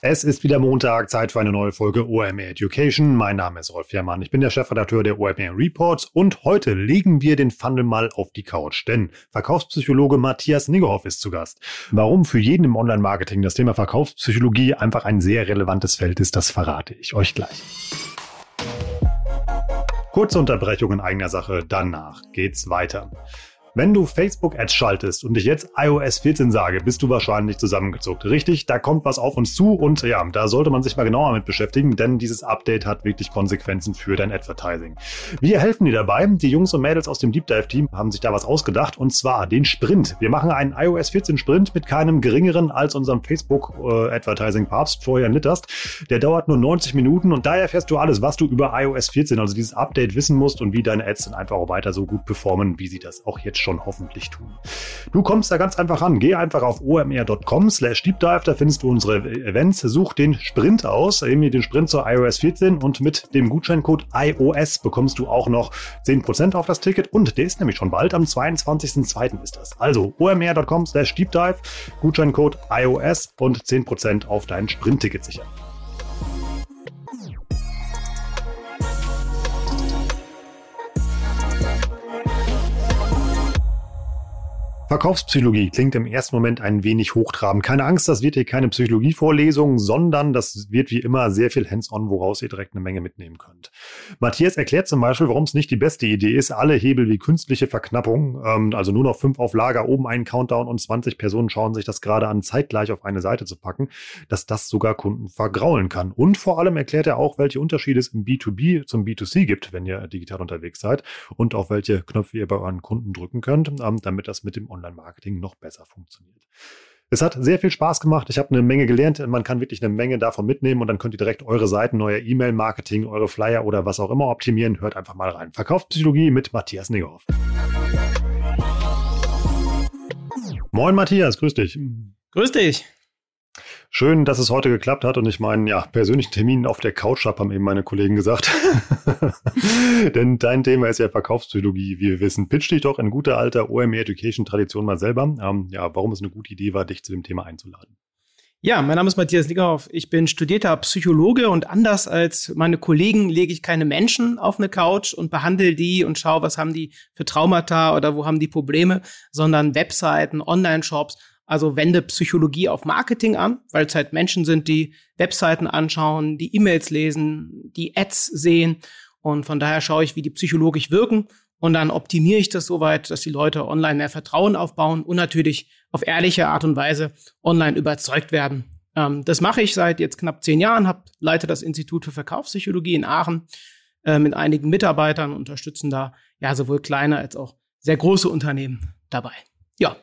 Es ist wieder Montag, Zeit für eine neue Folge OMR Education. Mein Name ist Rolf Herrmann, ich bin der Chefredakteur der OMR Reports und heute legen wir den Funnel mal auf die Couch, denn Verkaufspsychologe Matthias Niggerhoff ist zu Gast. Warum für jeden im Online-Marketing das Thema Verkaufspsychologie einfach ein sehr relevantes Feld ist, das verrate ich euch gleich. Kurze Unterbrechung in eigener Sache, danach geht's weiter. Wenn du Facebook-Ads schaltest und ich jetzt iOS 14 sage, bist du wahrscheinlich zusammengezuckt. Richtig, da kommt was auf uns zu und ja, da sollte man sich mal genauer mit beschäftigen, denn dieses Update hat wirklich Konsequenzen für dein Advertising. Wir helfen dir dabei. Die Jungs und Mädels aus dem Deep Dive Team haben sich da was ausgedacht und zwar den Sprint. Wir machen einen iOS 14 Sprint mit keinem geringeren als unserem Facebook äh, Florian Litterst. Der dauert nur 90 Minuten und da erfährst du alles, was du über iOS 14, also dieses Update wissen musst und wie deine Ads dann einfach auch weiter so gut performen, wie sie das auch jetzt schon schon hoffentlich tun. Du kommst da ganz einfach ran. Geh einfach auf omr.com slash deepdive, da findest du unsere Events. Such den Sprint aus, eben den Sprint zur iOS 14 und mit dem Gutscheincode iOS bekommst du auch noch 10% auf das Ticket und der ist nämlich schon bald, am 22.02. ist das. Also omr.com slash deepdive, Gutscheincode iOS und 10% auf dein Sprintticket sichern. Verkaufspsychologie klingt im ersten Moment ein wenig hochtrabend. Keine Angst, das wird hier keine Psychologievorlesung, sondern das wird wie immer sehr viel hands-on, woraus ihr direkt eine Menge mitnehmen könnt. Matthias erklärt zum Beispiel, warum es nicht die beste Idee ist, alle Hebel wie künstliche Verknappung, ähm, also nur noch fünf auf Lager, oben einen Countdown und 20 Personen schauen sich das gerade an, zeitgleich auf eine Seite zu packen, dass das sogar Kunden vergraulen kann. Und vor allem erklärt er auch, welche Unterschiede es im B2B zum B2C gibt, wenn ihr digital unterwegs seid und auch welche Knöpfe ihr bei euren Kunden drücken könnt, ähm, damit das mit dem Online-Marketing noch besser funktioniert. Es hat sehr viel Spaß gemacht. Ich habe eine Menge gelernt. Man kann wirklich eine Menge davon mitnehmen und dann könnt ihr direkt eure Seiten, euer E-Mail-Marketing, eure Flyer oder was auch immer optimieren. Hört einfach mal rein. Verkaufspsychologie mit Matthias Niggerhoff. Moin Matthias, grüß dich. Grüß dich. Schön, dass es heute geklappt hat und ich meinen ja, persönlichen Termin auf der Couch habe, haben eben meine Kollegen gesagt. Denn dein Thema ist ja Verkaufspsychologie. Wie wir wissen, pitch dich doch in guter alter OMR Education Tradition mal selber. Ähm, ja, warum es eine gute Idee war, dich zu dem Thema einzuladen. Ja, mein Name ist Matthias Liggerhoff. Ich bin studierter Psychologe und anders als meine Kollegen lege ich keine Menschen auf eine Couch und behandle die und schaue, was haben die für Traumata oder wo haben die Probleme, sondern Webseiten, Online-Shops also wende Psychologie auf Marketing an, weil es halt Menschen sind, die Webseiten anschauen, die E-Mails lesen, die Ads sehen. Und von daher schaue ich, wie die psychologisch wirken. Und dann optimiere ich das soweit, dass die Leute online mehr Vertrauen aufbauen und natürlich auf ehrliche Art und Weise online überzeugt werden. Ähm, das mache ich seit jetzt knapp zehn Jahren, hab, leite das Institut für Verkaufspsychologie in Aachen äh, mit einigen Mitarbeitern, unterstützen da ja sowohl kleine als auch sehr große Unternehmen dabei. Ja,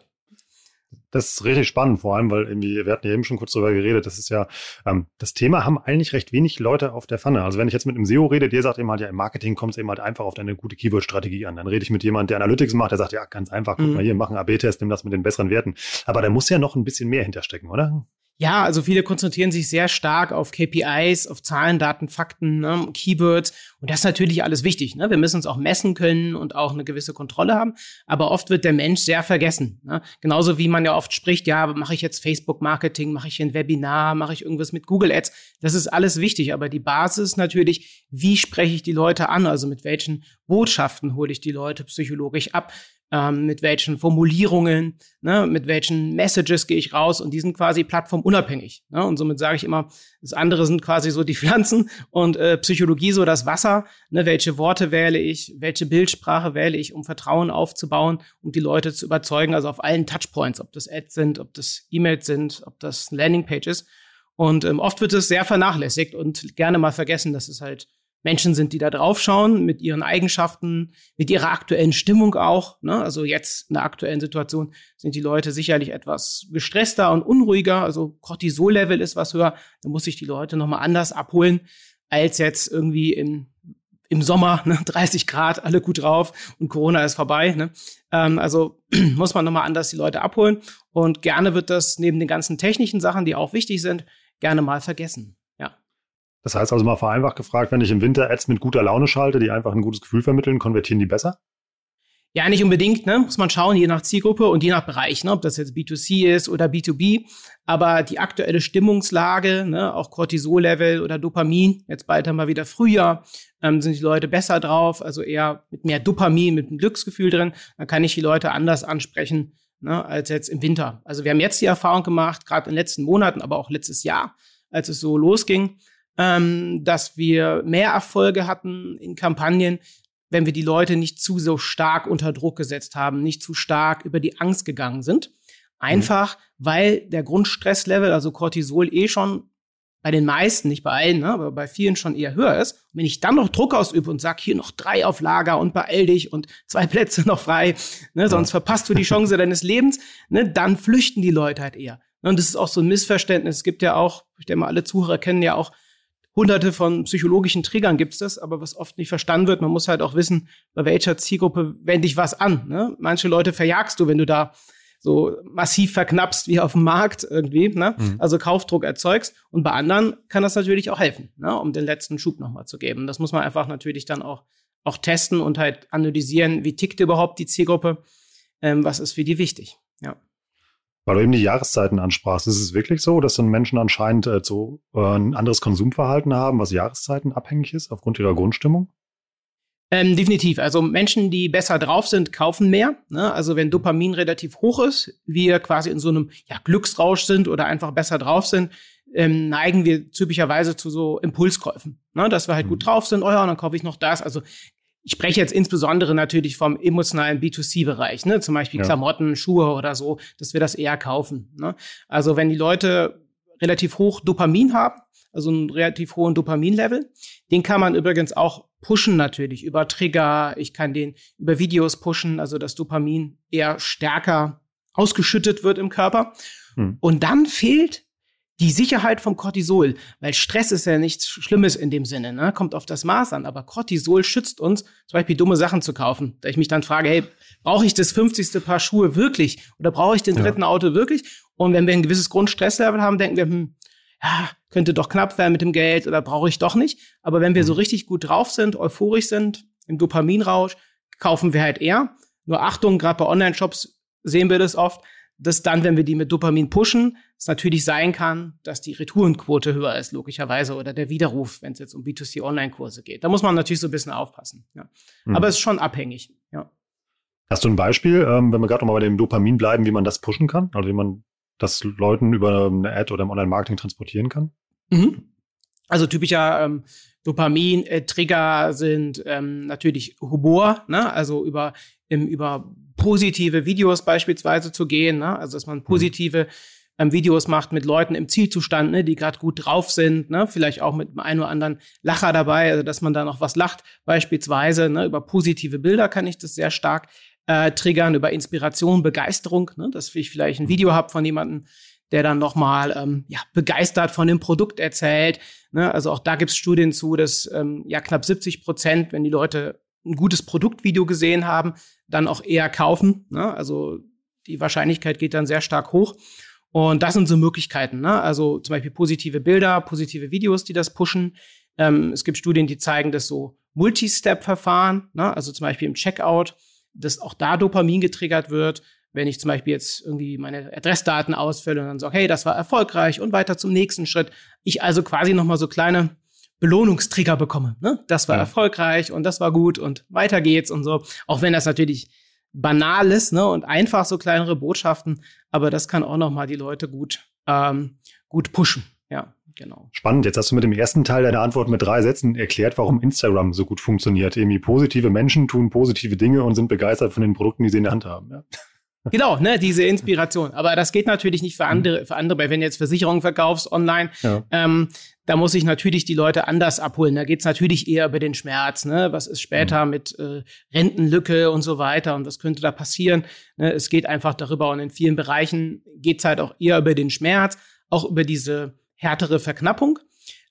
das ist richtig spannend, vor allem, weil irgendwie, wir hatten ja eben schon kurz drüber geredet, das ist ja, ähm, das Thema haben eigentlich recht wenig Leute auf der Pfanne. Also wenn ich jetzt mit einem SEO rede, der sagt eben halt, ja, im Marketing kommt es eben halt einfach auf deine gute Keyword-Strategie an. Dann rede ich mit jemandem, der Analytics macht, der sagt, ja, ganz einfach, guck mhm. mal hier, mach einen AB-Test, nimm das mit den besseren Werten. Aber da muss ja noch ein bisschen mehr hinterstecken, oder? Ja, also viele konzentrieren sich sehr stark auf KPIs, auf Zahlen, Daten, Fakten, ne, Keywords. Und das ist natürlich alles wichtig. Ne? Wir müssen uns auch messen können und auch eine gewisse Kontrolle haben. Aber oft wird der Mensch sehr vergessen. Ne? Genauso wie man ja oft spricht, ja, mache ich jetzt Facebook-Marketing, mache ich ein Webinar, mache ich irgendwas mit Google Ads. Das ist alles wichtig. Aber die Basis natürlich, wie spreche ich die Leute an? Also mit welchen Botschaften hole ich die Leute psychologisch ab? Ähm, mit welchen Formulierungen, ne, mit welchen Messages gehe ich raus und die sind quasi plattformunabhängig. Ne? Und somit sage ich immer, das andere sind quasi so die Pflanzen und äh, Psychologie so das Wasser. Ne? Welche Worte wähle ich, welche Bildsprache wähle ich, um Vertrauen aufzubauen, um die Leute zu überzeugen, also auf allen Touchpoints, ob das Ads sind, ob das E-Mails sind, ob das Landingpage ist. Und ähm, oft wird es sehr vernachlässigt und gerne mal vergessen, dass es halt Menschen sind, die da drauf schauen, mit ihren Eigenschaften, mit ihrer aktuellen Stimmung auch. Ne? Also jetzt in der aktuellen Situation sind die Leute sicherlich etwas gestresster und unruhiger. Also Cortisol-Level ist was höher. Da muss ich die Leute nochmal anders abholen, als jetzt irgendwie im, im Sommer, ne? 30 Grad, alle gut drauf und Corona ist vorbei. Ne? Ähm, also muss man nochmal anders die Leute abholen. Und gerne wird das neben den ganzen technischen Sachen, die auch wichtig sind, gerne mal vergessen. Das heißt also mal vereinfacht gefragt, wenn ich im Winter Ads mit guter Laune schalte, die einfach ein gutes Gefühl vermitteln, konvertieren die besser? Ja, nicht unbedingt, ne? Muss man schauen, je nach Zielgruppe und je nach Bereich, ne? ob das jetzt B2C ist oder B2B. Aber die aktuelle Stimmungslage, ne? auch Cortisol-Level oder Dopamin, jetzt bald haben wir wieder Frühjahr, ähm, sind die Leute besser drauf, also eher mit mehr Dopamin, mit einem Glücksgefühl drin. Dann kann ich die Leute anders ansprechen ne? als jetzt im Winter. Also wir haben jetzt die Erfahrung gemacht, gerade in den letzten Monaten, aber auch letztes Jahr, als es so losging, ähm, dass wir mehr Erfolge hatten in Kampagnen, wenn wir die Leute nicht zu so stark unter Druck gesetzt haben, nicht zu stark über die Angst gegangen sind. Einfach, mhm. weil der Grundstresslevel, also Cortisol, eh schon bei den meisten, nicht bei allen, ne, aber bei vielen schon eher höher ist. Und wenn ich dann noch Druck ausübe und sag, hier noch drei auf Lager und beeil dich und zwei Plätze noch frei, ne, sonst verpasst du die Chance deines Lebens, ne, dann flüchten die Leute halt eher. Und das ist auch so ein Missverständnis. Es gibt ja auch, ich denke mal, alle Zuhörer kennen ja auch hunderte von psychologischen Triggern gibt's das, aber was oft nicht verstanden wird, man muss halt auch wissen, bei welcher Zielgruppe wende ich was an. Ne? Manche Leute verjagst du, wenn du da so massiv verknappst wie auf dem Markt irgendwie, ne? Mhm. also Kaufdruck erzeugst. Und bei anderen kann das natürlich auch helfen, ne? um den letzten Schub nochmal zu geben. Das muss man einfach natürlich dann auch, auch testen und halt analysieren, wie tickt überhaupt die Zielgruppe, ähm, was ist für die wichtig. Ja. Weil du eben die Jahreszeiten ansprachst, ist es wirklich so, dass dann Menschen anscheinend äh, so äh, ein anderes Konsumverhalten haben, was Jahreszeiten abhängig ist, aufgrund ihrer Grundstimmung? Ähm, definitiv. Also Menschen, die besser drauf sind, kaufen mehr. Ne? Also wenn Dopamin relativ hoch ist, wir quasi in so einem ja, Glücksrausch sind oder einfach besser drauf sind, ähm, neigen wir typischerweise zu so Impulskäufen. Ne? Dass wir halt mhm. gut drauf sind, oh ja, dann kaufe ich noch das. Also ich spreche jetzt insbesondere natürlich vom emotionalen B2C-Bereich, ne? zum Beispiel ja. Klamotten, Schuhe oder so, dass wir das eher kaufen. Ne? Also wenn die Leute relativ hoch Dopamin haben, also einen relativ hohen Dopaminlevel, den kann man übrigens auch pushen natürlich über Trigger. Ich kann den über Videos pushen, also dass Dopamin eher stärker ausgeschüttet wird im Körper. Hm. Und dann fehlt die Sicherheit vom Cortisol, weil Stress ist ja nichts Schlimmes in dem Sinne, ne? kommt auf das Maß an, aber Cortisol schützt uns, zum Beispiel dumme Sachen zu kaufen. Da ich mich dann frage, hey, brauche ich das 50. Paar Schuhe wirklich oder brauche ich den dritten ja. Auto wirklich? Und wenn wir ein gewisses Grundstresslevel haben, denken wir, hm, ja, könnte doch knapp werden mit dem Geld oder brauche ich doch nicht. Aber wenn wir mhm. so richtig gut drauf sind, euphorisch sind, im Dopaminrausch, kaufen wir halt eher. Nur Achtung, gerade bei Online-Shops sehen wir das oft, dass dann, wenn wir die mit Dopamin pushen, es natürlich sein kann, dass die Retourenquote höher ist, logischerweise, oder der Widerruf, wenn es jetzt um B2C-Online-Kurse geht. Da muss man natürlich so ein bisschen aufpassen. Ja. Mhm. Aber es ist schon abhängig, ja. Hast du ein Beispiel, ähm, wenn wir gerade nochmal bei dem Dopamin bleiben, wie man das pushen kann? Also wie man das Leuten über eine Ad oder im Online-Marketing transportieren kann? Mhm. Also typischer ähm, Dopamin-Trigger sind ähm, natürlich Humor, ne? also über, im, über positive Videos beispielsweise zu gehen, ne? also dass man mhm. positive ähm, Videos macht mit Leuten im Zielzustand, ne? die gerade gut drauf sind, ne? vielleicht auch mit einem oder anderen Lacher dabei, also dass man da noch was lacht beispielsweise. Ne? Über positive Bilder kann ich das sehr stark äh, triggern, über Inspiration, Begeisterung, ne? dass ich vielleicht ein Video habe von jemandem, der dann nochmal ähm, ja, begeistert von dem Produkt erzählt. Ne? Also auch da gibt es Studien zu, dass ähm, ja knapp 70 Prozent, wenn die Leute ein gutes Produktvideo gesehen haben, dann auch eher kaufen. Ne? Also die Wahrscheinlichkeit geht dann sehr stark hoch. Und das sind so Möglichkeiten. Ne? Also zum Beispiel positive Bilder, positive Videos, die das pushen. Ähm, es gibt Studien, die zeigen, dass so Multi-Step-Verfahren, ne? also zum Beispiel im Checkout, dass auch da Dopamin getriggert wird wenn ich zum Beispiel jetzt irgendwie meine Adressdaten ausfülle und dann sage, hey, das war erfolgreich und weiter zum nächsten Schritt. Ich also quasi nochmal so kleine Belohnungstrigger bekomme. Ne? Das war ja. erfolgreich und das war gut und weiter geht's und so. Auch wenn das natürlich banal ist ne? und einfach so kleinere Botschaften, aber das kann auch nochmal die Leute gut, ähm, gut pushen. Ja, genau. Spannend. Jetzt hast du mit dem ersten Teil deiner Antwort mit drei Sätzen erklärt, warum Instagram so gut funktioniert. Irgendwie positive Menschen tun positive Dinge und sind begeistert von den Produkten, die sie in der Hand haben. Ja. Genau, ne, diese Inspiration. Aber das geht natürlich nicht für andere, für andere, weil wenn du jetzt Versicherungen verkaufst online, ja. ähm, da muss ich natürlich die Leute anders abholen. Da geht's natürlich eher über den Schmerz, ne? Was ist später mhm. mit äh, Rentenlücke und so weiter und was könnte da passieren? Ne? Es geht einfach darüber und in vielen Bereichen geht's halt auch eher über den Schmerz, auch über diese härtere Verknappung.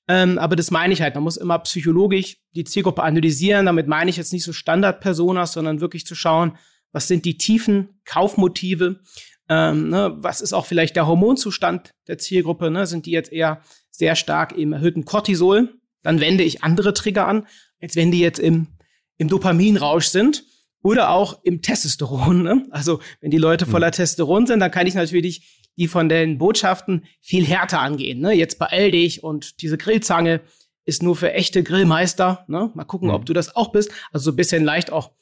Ähm, aber das meine ich halt. Man muss immer psychologisch die Zielgruppe analysieren. Damit meine ich jetzt nicht so Standardpersonas, sondern wirklich zu schauen, was sind die tiefen Kaufmotive, ähm, ne, was ist auch vielleicht der Hormonzustand der Zielgruppe, ne, sind die jetzt eher sehr stark im erhöhten Cortisol, dann wende ich andere Trigger an, als wenn die jetzt im, im Dopaminrausch sind oder auch im Testosteron. Ne? Also wenn die Leute voller mhm. Testosteron sind, dann kann ich natürlich die von den Botschaften viel härter angehen. Ne? Jetzt beeil dich und diese Grillzange ist nur für echte Grillmeister. Ne? Mal gucken, mhm. ob du das auch bist. Also so ein bisschen leicht auch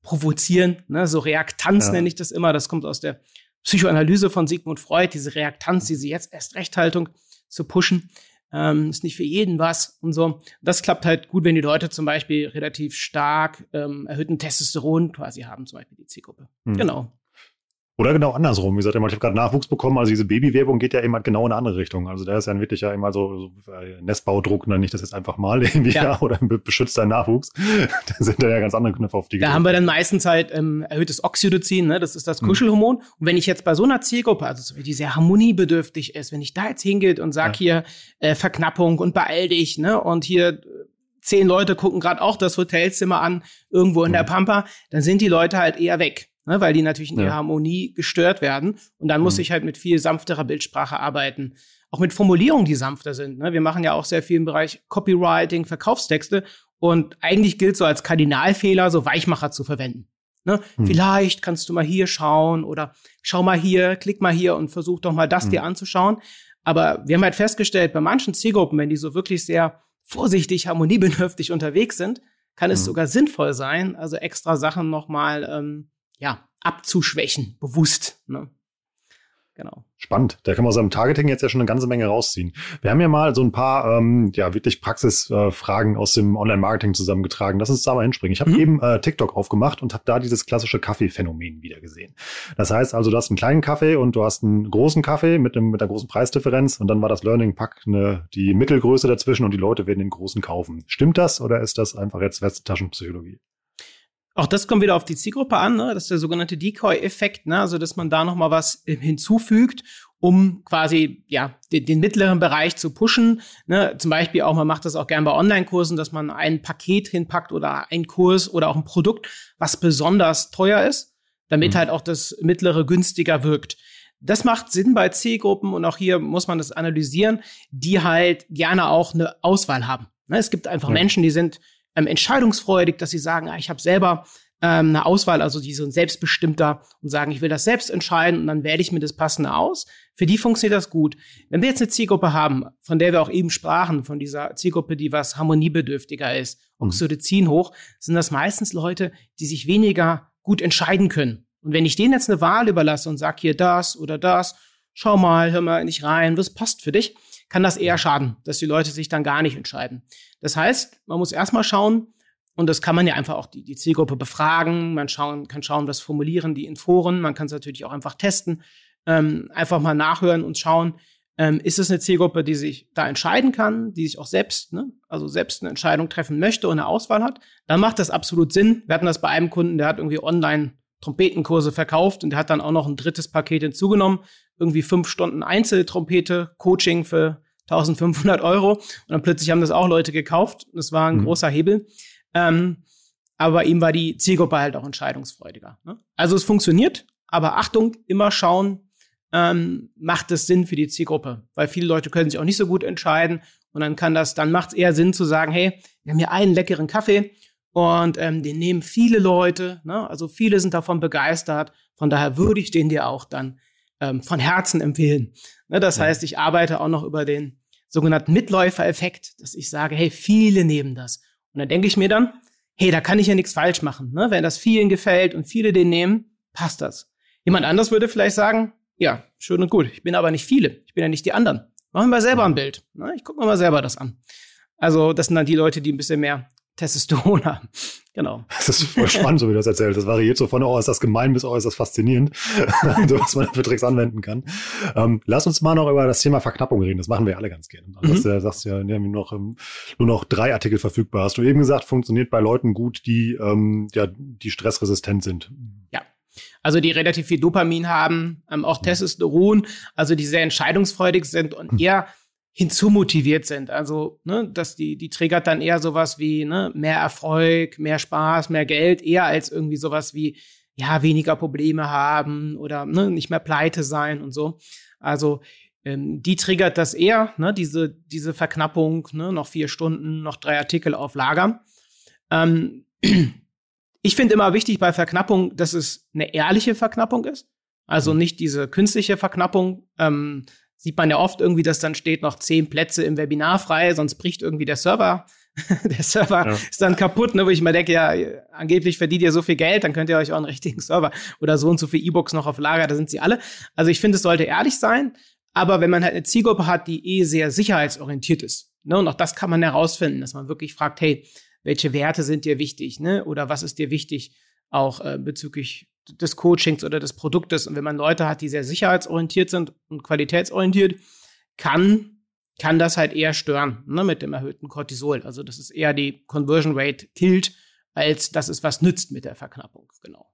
provozieren, ne? so Reaktanz ja. nenne ich das immer. Das kommt aus der Psychoanalyse von Sigmund Freud, diese Reaktanz, diese jetzt erst Rechthaltung zu pushen. Ähm, ist nicht für jeden was und so. Das klappt halt gut, wenn die Leute zum Beispiel relativ stark ähm, erhöhten Testosteron quasi haben, zum Beispiel die Zielgruppe. Mhm. Genau. Oder genau andersrum. Wie gesagt, ich habe gerade Nachwuchs bekommen. Also diese Babywerbung geht ja immer genau in eine andere Richtung. Also da ist ja wirklich ja immer so, so äh, Nestbaudruck, dann nicht das jetzt einfach mal irgendwie ja. ja oder beschützt dein Nachwuchs. da sind da ja ganz andere Knöpfe auf die. Da gedrückt. haben wir dann meistens halt ähm, erhöhtes Oxytocin, ne? das ist das hm. Kuschelhormon. Mhm. Und wenn ich jetzt bei so einer Zielgruppe, also die sehr harmoniebedürftig ist, wenn ich da jetzt hingeht und sag ja. hier äh, Verknappung und beeil dich, ne, und hier äh, zehn Leute gucken gerade auch das Hotelzimmer an irgendwo in mhm. der Pampa, dann sind die Leute halt eher weg ne, weil die natürlich in ja. ihrer Harmonie gestört werden. Und dann muss mhm. ich halt mit viel sanfterer Bildsprache arbeiten. Auch mit Formulierungen, die sanfter sind. Ne? Wir machen ja auch sehr viel im Bereich Copywriting, Verkaufstexte. Und eigentlich gilt so als Kardinalfehler, so Weichmacher zu verwenden. Ne? Mhm. Vielleicht kannst du mal hier schauen oder schau mal hier, klick mal hier und versuch doch mal das mhm. dir anzuschauen. Aber wir haben halt festgestellt, bei manchen Zielgruppen, wenn die so wirklich sehr vorsichtig, harmoniebedürftig unterwegs sind, kann es mhm. sogar sinnvoll sein, also extra Sachen nochmal ähm, ja, abzuschwächen, bewusst. Ne? Genau. Spannend. Da kann man aus seinem Targeting jetzt ja schon eine ganze Menge rausziehen. Wir haben ja mal so ein paar ähm, ja wirklich Praxisfragen äh, aus dem Online-Marketing zusammengetragen. Lass uns da mal hinspringen. Ich habe mhm. eben äh, TikTok aufgemacht und habe da dieses klassische Kaffee-Phänomen wieder gesehen. Das heißt also, du hast einen kleinen Kaffee und du hast einen großen Kaffee mit, einem, mit einer großen Preisdifferenz und dann war das Learning Pack eine, die Mittelgröße dazwischen und die Leute werden den großen kaufen. Stimmt das oder ist das einfach jetzt Westtaschenpsychologie? Auch das kommt wieder auf die Zielgruppe an, ne? das ist der sogenannte Decoy-Effekt, ne? also dass man da noch mal was hinzufügt, um quasi ja den, den mittleren Bereich zu pushen. Ne? Zum Beispiel auch, man macht das auch gern bei Online-Kursen, dass man ein Paket hinpackt oder ein Kurs oder auch ein Produkt, was besonders teuer ist, damit mhm. halt auch das mittlere günstiger wirkt. Das macht Sinn bei Zielgruppen und auch hier muss man das analysieren, die halt gerne auch eine Auswahl haben. Ne? Es gibt einfach ja. Menschen, die sind ähm, entscheidungsfreudig, dass sie sagen, ah, ich habe selber ähm, eine Auswahl, also die sind selbstbestimmter und sagen, ich will das selbst entscheiden und dann wähle ich mir das Passende aus. Für die funktioniert das gut. Wenn wir jetzt eine Zielgruppe haben, von der wir auch eben sprachen, von dieser Zielgruppe, die was harmoniebedürftiger ist, mhm. Oxytocin hoch, sind das meistens Leute, die sich weniger gut entscheiden können. Und wenn ich denen jetzt eine Wahl überlasse und sage hier das oder das, schau mal, hör mal nicht rein, was passt für dich, kann das eher schaden, dass die Leute sich dann gar nicht entscheiden. Das heißt, man muss erstmal schauen, und das kann man ja einfach auch die, die Zielgruppe befragen. Man schauen, kann schauen, was formulieren die in Foren. Man kann es natürlich auch einfach testen. Ähm, einfach mal nachhören und schauen, ähm, ist es eine Zielgruppe, die sich da entscheiden kann, die sich auch selbst, ne, also selbst eine Entscheidung treffen möchte und eine Auswahl hat, dann macht das absolut Sinn. Wir hatten das bei einem Kunden, der hat irgendwie online Trompetenkurse verkauft und der hat dann auch noch ein drittes Paket hinzugenommen. Irgendwie fünf Stunden Einzeltrompete, Coaching für 1500 Euro. Und dann plötzlich haben das auch Leute gekauft. Das war ein mhm. großer Hebel. Ähm, aber bei ihm war die Zielgruppe halt auch entscheidungsfreudiger. Ne? Also es funktioniert, aber Achtung, immer schauen, ähm, macht es Sinn für die Zielgruppe? Weil viele Leute können sich auch nicht so gut entscheiden und dann kann das, dann macht es eher Sinn zu sagen, hey, wir haben hier einen leckeren Kaffee und ähm, den nehmen viele Leute, ne? also viele sind davon begeistert. Von daher würde ich den dir auch dann ähm, von Herzen empfehlen. Ne? Das ja. heißt, ich arbeite auch noch über den sogenannten Mitläufereffekt, dass ich sage, hey, viele nehmen das. Und dann denke ich mir dann, hey, da kann ich ja nichts falsch machen. Ne? Wenn das vielen gefällt und viele den nehmen, passt das. Jemand anders würde vielleicht sagen, ja, schön und gut, ich bin aber nicht viele, ich bin ja nicht die anderen. Machen wir mal selber ein Bild. Ne? Ich gucke mir mal selber das an. Also das sind dann die Leute, die ein bisschen mehr Testosteron haben. Genau. Das ist voll spannend, so wie du das erzählst. Das variiert so von, oh, ist das gemein bis, oh, ist das faszinierend, so was man für Tricks anwenden kann. Ähm, lass uns mal noch über das Thema Verknappung reden. Das machen wir alle ganz gerne. Also, mhm. du sagst ja, nur noch, ähm, nur noch drei Artikel verfügbar. Hast du eben gesagt, funktioniert bei Leuten gut, die, ähm, ja, die stressresistent sind. Ja. Also die relativ viel Dopamin haben, ähm, auch Testosteron, also die sehr entscheidungsfreudig sind und mhm. eher hinzumotiviert sind. Also, ne, dass die, die triggert dann eher sowas wie ne, mehr Erfolg, mehr Spaß, mehr Geld, eher als irgendwie sowas wie, ja, weniger Probleme haben oder ne, nicht mehr pleite sein und so. Also ähm, die triggert das eher, ne, diese, diese Verknappung, ne, noch vier Stunden, noch drei Artikel auf Lager. Ähm, ich finde immer wichtig bei Verknappung, dass es eine ehrliche Verknappung ist. Also mhm. nicht diese künstliche Verknappung. Ähm, sieht man ja oft irgendwie, dass dann steht noch zehn Plätze im Webinar frei, sonst bricht irgendwie der Server. der Server ja. ist dann kaputt, ne, wo ich mir denke, ja, angeblich verdient ihr so viel Geld, dann könnt ihr euch auch einen richtigen Server oder so und so viele E-Books noch auf Lager, da sind sie alle. Also ich finde, es sollte ehrlich sein. Aber wenn man halt eine Zielgruppe hat, die eh sehr sicherheitsorientiert ist, ne, und auch das kann man herausfinden, dass man wirklich fragt, hey, welche Werte sind dir wichtig, ne, oder was ist dir wichtig, auch äh, bezüglich des Coachings oder des Produktes. Und wenn man Leute hat, die sehr sicherheitsorientiert sind und qualitätsorientiert, kann, kann das halt eher stören, ne, mit dem erhöhten Cortisol. Also das ist eher die Conversion Rate killt, als dass es was nützt mit der Verknappung, genau.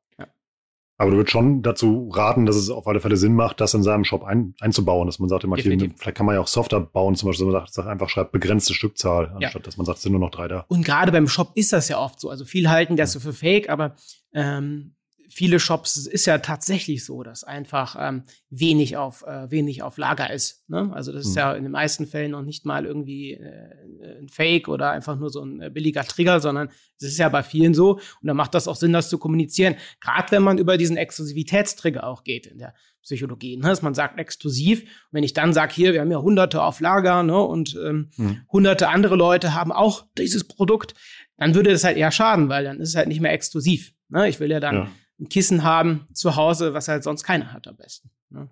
Aber du würdest schon dazu raten, dass es auf alle Fälle Sinn macht, das in seinem Shop ein, einzubauen, dass man sagt, immer hier, vielleicht kann man ja auch Softer bauen, zum Beispiel, dass man sagt, einfach schreibt begrenzte Stückzahl, anstatt ja. dass man sagt, es sind nur noch drei da. Und gerade beim Shop ist das ja oft so. Also viele halten das so für fake, aber ähm, viele Shops ist ja tatsächlich so, dass einfach ähm, wenig auf äh, wenig auf Lager ist. Ne? Also das ist mhm. ja in den meisten Fällen noch nicht mal irgendwie äh, ein Fake oder einfach nur so ein äh, billiger Trigger, sondern es ist ja bei vielen so und dann macht das auch Sinn, das zu kommunizieren. Gerade wenn man über diesen Exklusivitätstrigger auch geht in der Psychologie, ne? dass man sagt exklusiv. Und wenn ich dann sage, hier, wir haben ja Hunderte auf Lager ne? und ähm, mhm. hunderte andere Leute haben auch dieses Produkt, dann würde das halt eher schaden, weil dann ist es halt nicht mehr exklusiv. Ne? Ich will ja dann ja ein Kissen haben zu Hause, was halt sonst keiner hat am besten. Ne?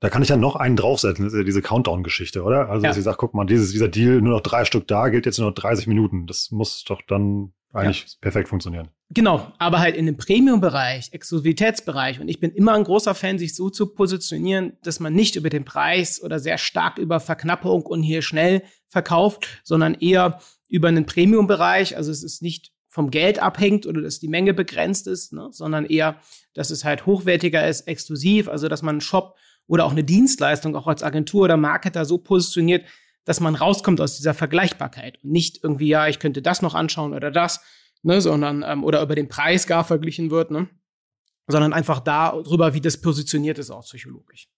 Da kann ich ja noch einen draufsetzen, das ist ja diese Countdown-Geschichte, oder? Also, ja. dass ich sage, guck mal, dieses, dieser Deal, nur noch drei Stück da, gilt jetzt nur noch 30 Minuten. Das muss doch dann eigentlich ja. perfekt funktionieren. Genau, aber halt in dem Premium-Bereich, Exklusivitätsbereich. Und ich bin immer ein großer Fan, sich so zu positionieren, dass man nicht über den Preis oder sehr stark über Verknappung und hier schnell verkauft, sondern eher über einen Premium-Bereich. Also es ist nicht vom Geld abhängt oder dass die Menge begrenzt ist, ne? sondern eher, dass es halt hochwertiger ist, exklusiv, also dass man einen Shop oder auch eine Dienstleistung auch als Agentur oder Marketer so positioniert, dass man rauskommt aus dieser Vergleichbarkeit und nicht irgendwie, ja, ich könnte das noch anschauen oder das, ne, sondern ähm, oder über den Preis gar verglichen wird, ne, sondern einfach darüber, wie das positioniert ist, auch psychologisch.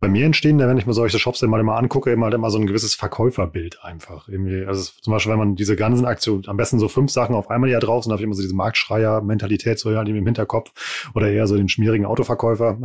Bei mir entstehen, wenn ich mir solche Shops dann mal immer angucke, immer, immer so ein gewisses Verkäuferbild einfach. Irgendwie, also zum Beispiel, wenn man diese ganzen Aktionen, am besten so fünf Sachen auf einmal ja drauf sind, habe ich immer so diese Marktschreier-Mentalität so ja, im Hinterkopf oder eher so den schmierigen Autoverkäufer.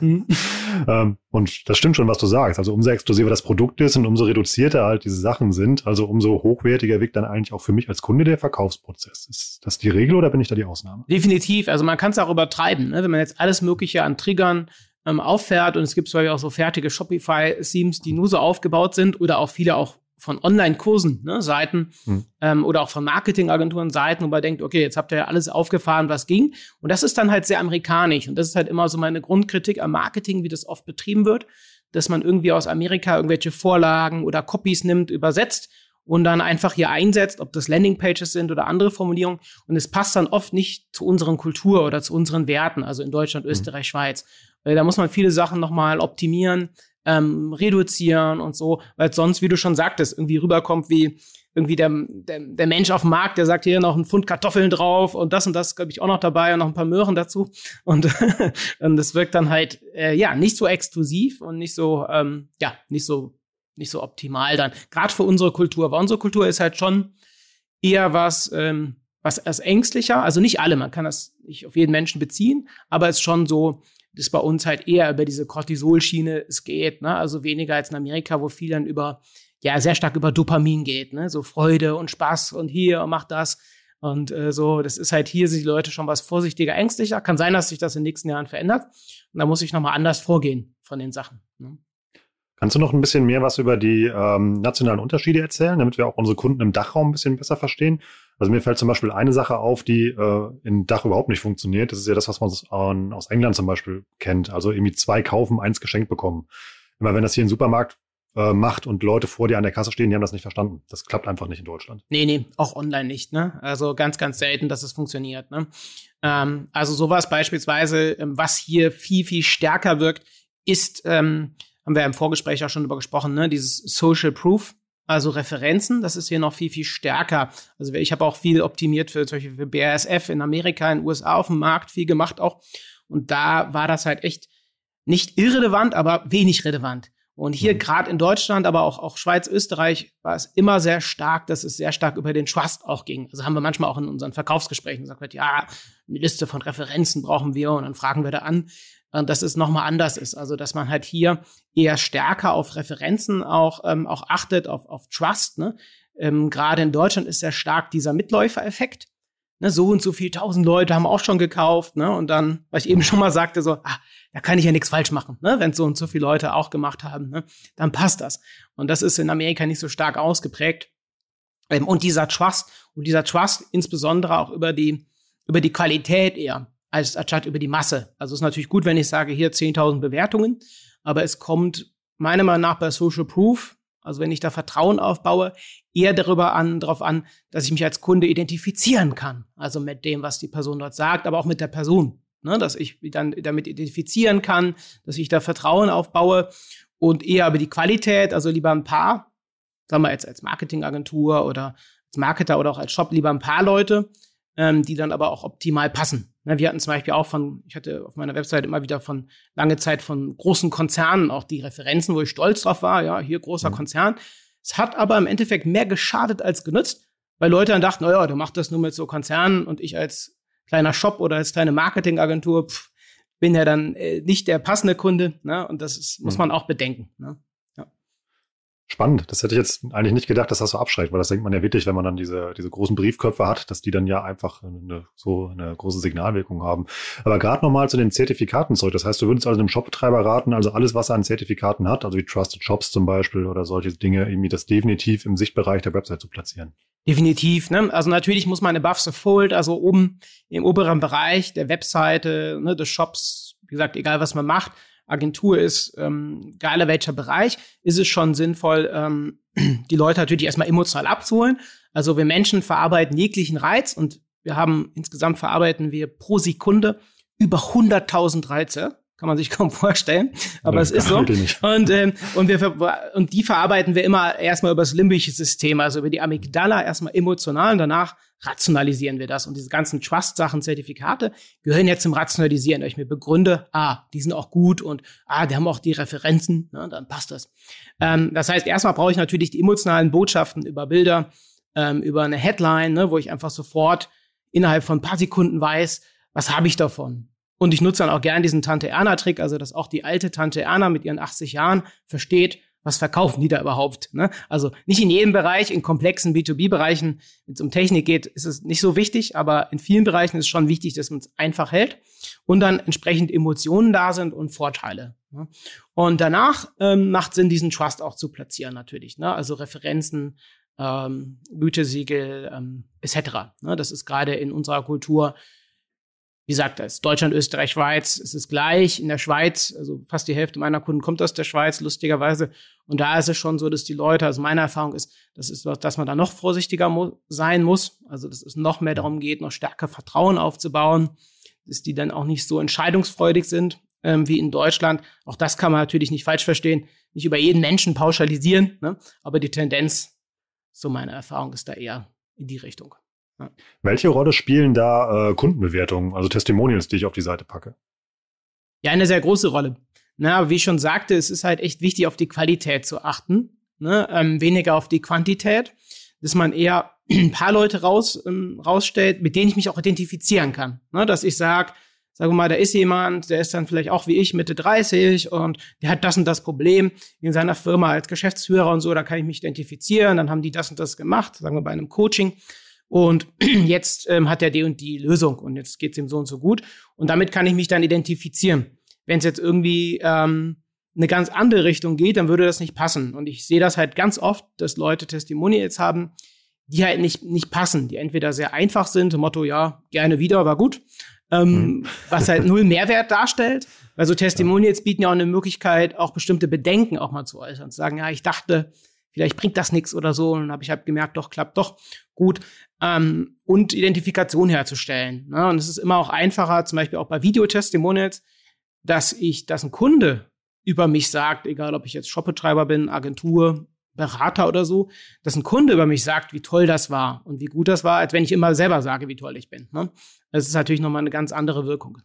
Mhm. ähm, und das stimmt schon, was du sagst. Also umso exklusiver das Produkt ist und umso reduzierter halt diese Sachen sind, also umso hochwertiger wirkt dann eigentlich auch für mich als Kunde der Verkaufsprozess. Ist das die Regel oder bin ich da die Ausnahme? Definitiv. Also man kann es auch übertreiben. Ne? Wenn man jetzt alles Mögliche an Triggern ähm, auffährt. Und es gibt zwar auch so fertige Shopify-Themes, die nur so aufgebaut sind oder auch viele auch von Online-Kursen, ne, Seiten hm. ähm, oder auch von Marketingagenturen Seiten, wo man denkt, okay, jetzt habt ihr ja alles aufgefahren, was ging. Und das ist dann halt sehr amerikanisch. Und das ist halt immer so meine Grundkritik am Marketing, wie das oft betrieben wird, dass man irgendwie aus Amerika irgendwelche Vorlagen oder Copies nimmt, übersetzt und dann einfach hier einsetzt, ob das Landingpages sind oder andere Formulierungen. Und es passt dann oft nicht zu unseren Kultur oder zu unseren Werten, also in Deutschland, hm. Österreich, mhm. Schweiz. Weil da muss man viele Sachen nochmal optimieren, ähm, reduzieren und so, weil sonst, wie du schon sagtest, irgendwie rüberkommt wie irgendwie der, der, der Mensch auf dem Markt, der sagt hier noch ein Pfund Kartoffeln drauf und das und das, glaube ich, auch noch dabei und noch ein paar Möhren dazu. Und, und das wirkt dann halt, äh, ja, nicht so exklusiv und nicht so, ähm, ja, nicht so, nicht so optimal dann. Gerade für unsere Kultur. Weil unsere Kultur ist halt schon eher was, ähm, was als ängstlicher. Also nicht alle, man kann das nicht auf jeden Menschen beziehen, aber es ist schon so, das bei uns halt eher über diese Cortisolschiene es geht, ne? Also weniger als in Amerika, wo viel dann über, ja, sehr stark über Dopamin geht, ne? So Freude und Spaß und hier und mach das. Und äh, so, das ist halt hier sind die Leute schon was vorsichtiger, ängstlicher. Kann sein, dass sich das in den nächsten Jahren verändert. Und da muss ich nochmal anders vorgehen von den Sachen. Ne? Kannst du noch ein bisschen mehr was über die ähm, nationalen Unterschiede erzählen, damit wir auch unsere Kunden im Dachraum ein bisschen besser verstehen? Also mir fällt zum Beispiel eine Sache auf, die äh, in Dach überhaupt nicht funktioniert. Das ist ja das, was man aus, England zum Beispiel kennt. Also irgendwie zwei kaufen, eins geschenkt bekommen. Immer wenn das hier im Supermarkt äh, macht und Leute vor dir an der Kasse stehen, die haben das nicht verstanden. Das klappt einfach nicht in Deutschland. Nee, nee, auch online nicht, ne? Also ganz, ganz selten, dass es funktioniert, ne? Ähm, also sowas beispielsweise, ähm, was hier viel, viel stärker wirkt, ist, ähm, haben wir im Vorgespräch auch schon drüber gesprochen, ne? Dieses Social Proof. Also Referenzen, das ist hier noch viel, viel stärker. Also ich habe auch viel optimiert für, Beispiel für BASF in Amerika, in den USA auf dem Markt, viel gemacht auch. Und da war das halt echt nicht irrelevant, aber wenig relevant. Und hier mhm. gerade in Deutschland, aber auch, auch Schweiz, Österreich war es immer sehr stark, dass es sehr stark über den Trust auch ging. Also haben wir manchmal auch in unseren Verkaufsgesprächen gesagt, ja, eine Liste von Referenzen brauchen wir und dann fragen wir da an, dass es nochmal anders ist. Also dass man halt hier eher stärker auf Referenzen auch, ähm, auch achtet, auf, auf Trust. Ne? Ähm, gerade in Deutschland ist sehr stark dieser Mitläufereffekt ne, so und so viel tausend Leute haben auch schon gekauft, ne? Und dann, weil ich eben schon mal sagte, so, ah, da kann ich ja nichts falsch machen, ne? Wenn so und so viele Leute auch gemacht haben, ne? Dann passt das. Und das ist in Amerika nicht so stark ausgeprägt. Ähm, und dieser Trust, und dieser Trust insbesondere auch über die, über die Qualität eher, als anstatt über die Masse. Also ist natürlich gut, wenn ich sage, hier 10.000 Bewertungen, aber es kommt meiner Meinung nach bei Social Proof, also wenn ich da Vertrauen aufbaue, eher darüber an, darauf an, dass ich mich als Kunde identifizieren kann. Also mit dem, was die Person dort sagt, aber auch mit der Person. Ne, dass ich dann damit identifizieren kann, dass ich da Vertrauen aufbaue und eher über die Qualität, also lieber ein paar, sagen wir jetzt als Marketingagentur oder als Marketer oder auch als Shop lieber ein paar Leute, ähm, die dann aber auch optimal passen. Ne, wir hatten zum Beispiel auch von, ich hatte auf meiner Website immer wieder von lange Zeit von großen Konzernen auch die Referenzen, wo ich stolz drauf war, ja, hier großer mhm. Konzern. Es hat aber im Endeffekt mehr geschadet als genutzt, weil Leute dann dachten, naja, du machst das nur mit so Konzernen und ich als kleiner Shop oder als kleine Marketingagentur pff, bin ja dann äh, nicht der passende Kunde. Ne? Und das ist, muss mhm. man auch bedenken. Ne? Spannend. Das hätte ich jetzt eigentlich nicht gedacht, dass das so abschreckt, weil das denkt man ja wirklich, wenn man dann diese, diese großen Briefköpfe hat, dass die dann ja einfach eine, so eine große Signalwirkung haben. Aber gerade nochmal zu den Zertifikaten zurück. Das heißt, du würdest also einem Shopbetreiber raten, also alles, was er an Zertifikaten hat, also wie Trusted Shops zum Beispiel oder solche Dinge, irgendwie das definitiv im Sichtbereich der Website zu platzieren. Definitiv. Ne? Also natürlich muss man above the fold, also oben im oberen Bereich der Webseite, ne, des Shops, wie gesagt, egal was man macht, Agentur ist, ähm, egal welcher Bereich, ist es schon sinnvoll, ähm, die Leute natürlich erstmal emotional abzuholen. Also wir Menschen verarbeiten jeglichen Reiz und wir haben insgesamt verarbeiten wir pro Sekunde über 100.000 Reize. Kann man sich kaum vorstellen, aber es ist so. Und, ähm, und, wir, und die verarbeiten wir immer erstmal über das limbische System, also über die Amygdala, erstmal emotional und danach rationalisieren wir das. Und diese ganzen Trust-Sachen, Zertifikate gehören jetzt zum Rationalisieren. Ich mir begründe, ah, die sind auch gut und ah, die haben auch die Referenzen, ne, dann passt das. Ähm, das heißt, erstmal brauche ich natürlich die emotionalen Botschaften über Bilder, ähm, über eine Headline, ne, wo ich einfach sofort innerhalb von ein paar Sekunden weiß, was habe ich davon? Und ich nutze dann auch gern diesen Tante-Erna-Trick, also dass auch die alte Tante Erna mit ihren 80 Jahren versteht, was verkaufen die da überhaupt? Ne? Also nicht in jedem Bereich, in komplexen B2B-Bereichen, wenn es um Technik geht, ist es nicht so wichtig, aber in vielen Bereichen ist es schon wichtig, dass man es einfach hält und dann entsprechend Emotionen da sind und Vorteile. Ne? Und danach ähm, macht Sinn, diesen Trust auch zu platzieren natürlich. Ne? Also Referenzen, ähm, Gütesiegel ähm, etc. Ne? Das ist gerade in unserer Kultur wie gesagt, als Deutschland, Österreich, Schweiz ist es gleich. In der Schweiz, also fast die Hälfte meiner Kunden kommt aus der Schweiz, lustigerweise. Und da ist es schon so, dass die Leute, also meine Erfahrung ist, das ist, dass man da noch vorsichtiger mu sein muss. Also, dass es noch mehr darum geht, noch stärker Vertrauen aufzubauen, dass die dann auch nicht so entscheidungsfreudig sind ähm, wie in Deutschland. Auch das kann man natürlich nicht falsch verstehen, nicht über jeden Menschen pauschalisieren, ne? aber die Tendenz, so meine Erfahrung, ist da eher in die Richtung. Welche Rolle spielen da äh, Kundenbewertungen, also Testimonials, die ich auf die Seite packe? Ja, eine sehr große Rolle. Na, wie ich schon sagte, es ist halt echt wichtig, auf die Qualität zu achten, ne? ähm, weniger auf die Quantität, dass man eher ein paar Leute raus, ähm, rausstellt, mit denen ich mich auch identifizieren kann. Ne? Dass ich sage, sagen wir mal, da ist jemand, der ist dann vielleicht auch wie ich Mitte 30 und der hat das und das Problem in seiner Firma als Geschäftsführer und so, da kann ich mich identifizieren, dann haben die das und das gemacht, sagen wir bei einem Coaching. Und jetzt ähm, hat er die und die Lösung und jetzt geht's ihm so und so gut. Und damit kann ich mich dann identifizieren. Wenn es jetzt irgendwie ähm, eine ganz andere Richtung geht, dann würde das nicht passen. Und ich sehe das halt ganz oft, dass Leute Testimonials haben, die halt nicht, nicht passen, die entweder sehr einfach sind, im Motto, ja, gerne wieder, war gut, ähm, mhm. was halt null Mehrwert darstellt. Weil so Testimonials bieten ja auch eine Möglichkeit, auch bestimmte Bedenken auch mal zu äußern, zu sagen, ja, ich dachte, vielleicht bringt das nichts oder so. Und dann habe ich halt gemerkt, doch, klappt doch gut. Ähm, und Identifikation herzustellen. Ne? Und es ist immer auch einfacher, zum Beispiel auch bei Videotestimonials, dass ich, dass ein Kunde über mich sagt, egal ob ich jetzt Shopbetreiber bin, Agentur, Berater oder so, dass ein Kunde über mich sagt, wie toll das war und wie gut das war, als wenn ich immer selber sage, wie toll ich bin. Ne? Das ist natürlich nochmal eine ganz andere Wirkung.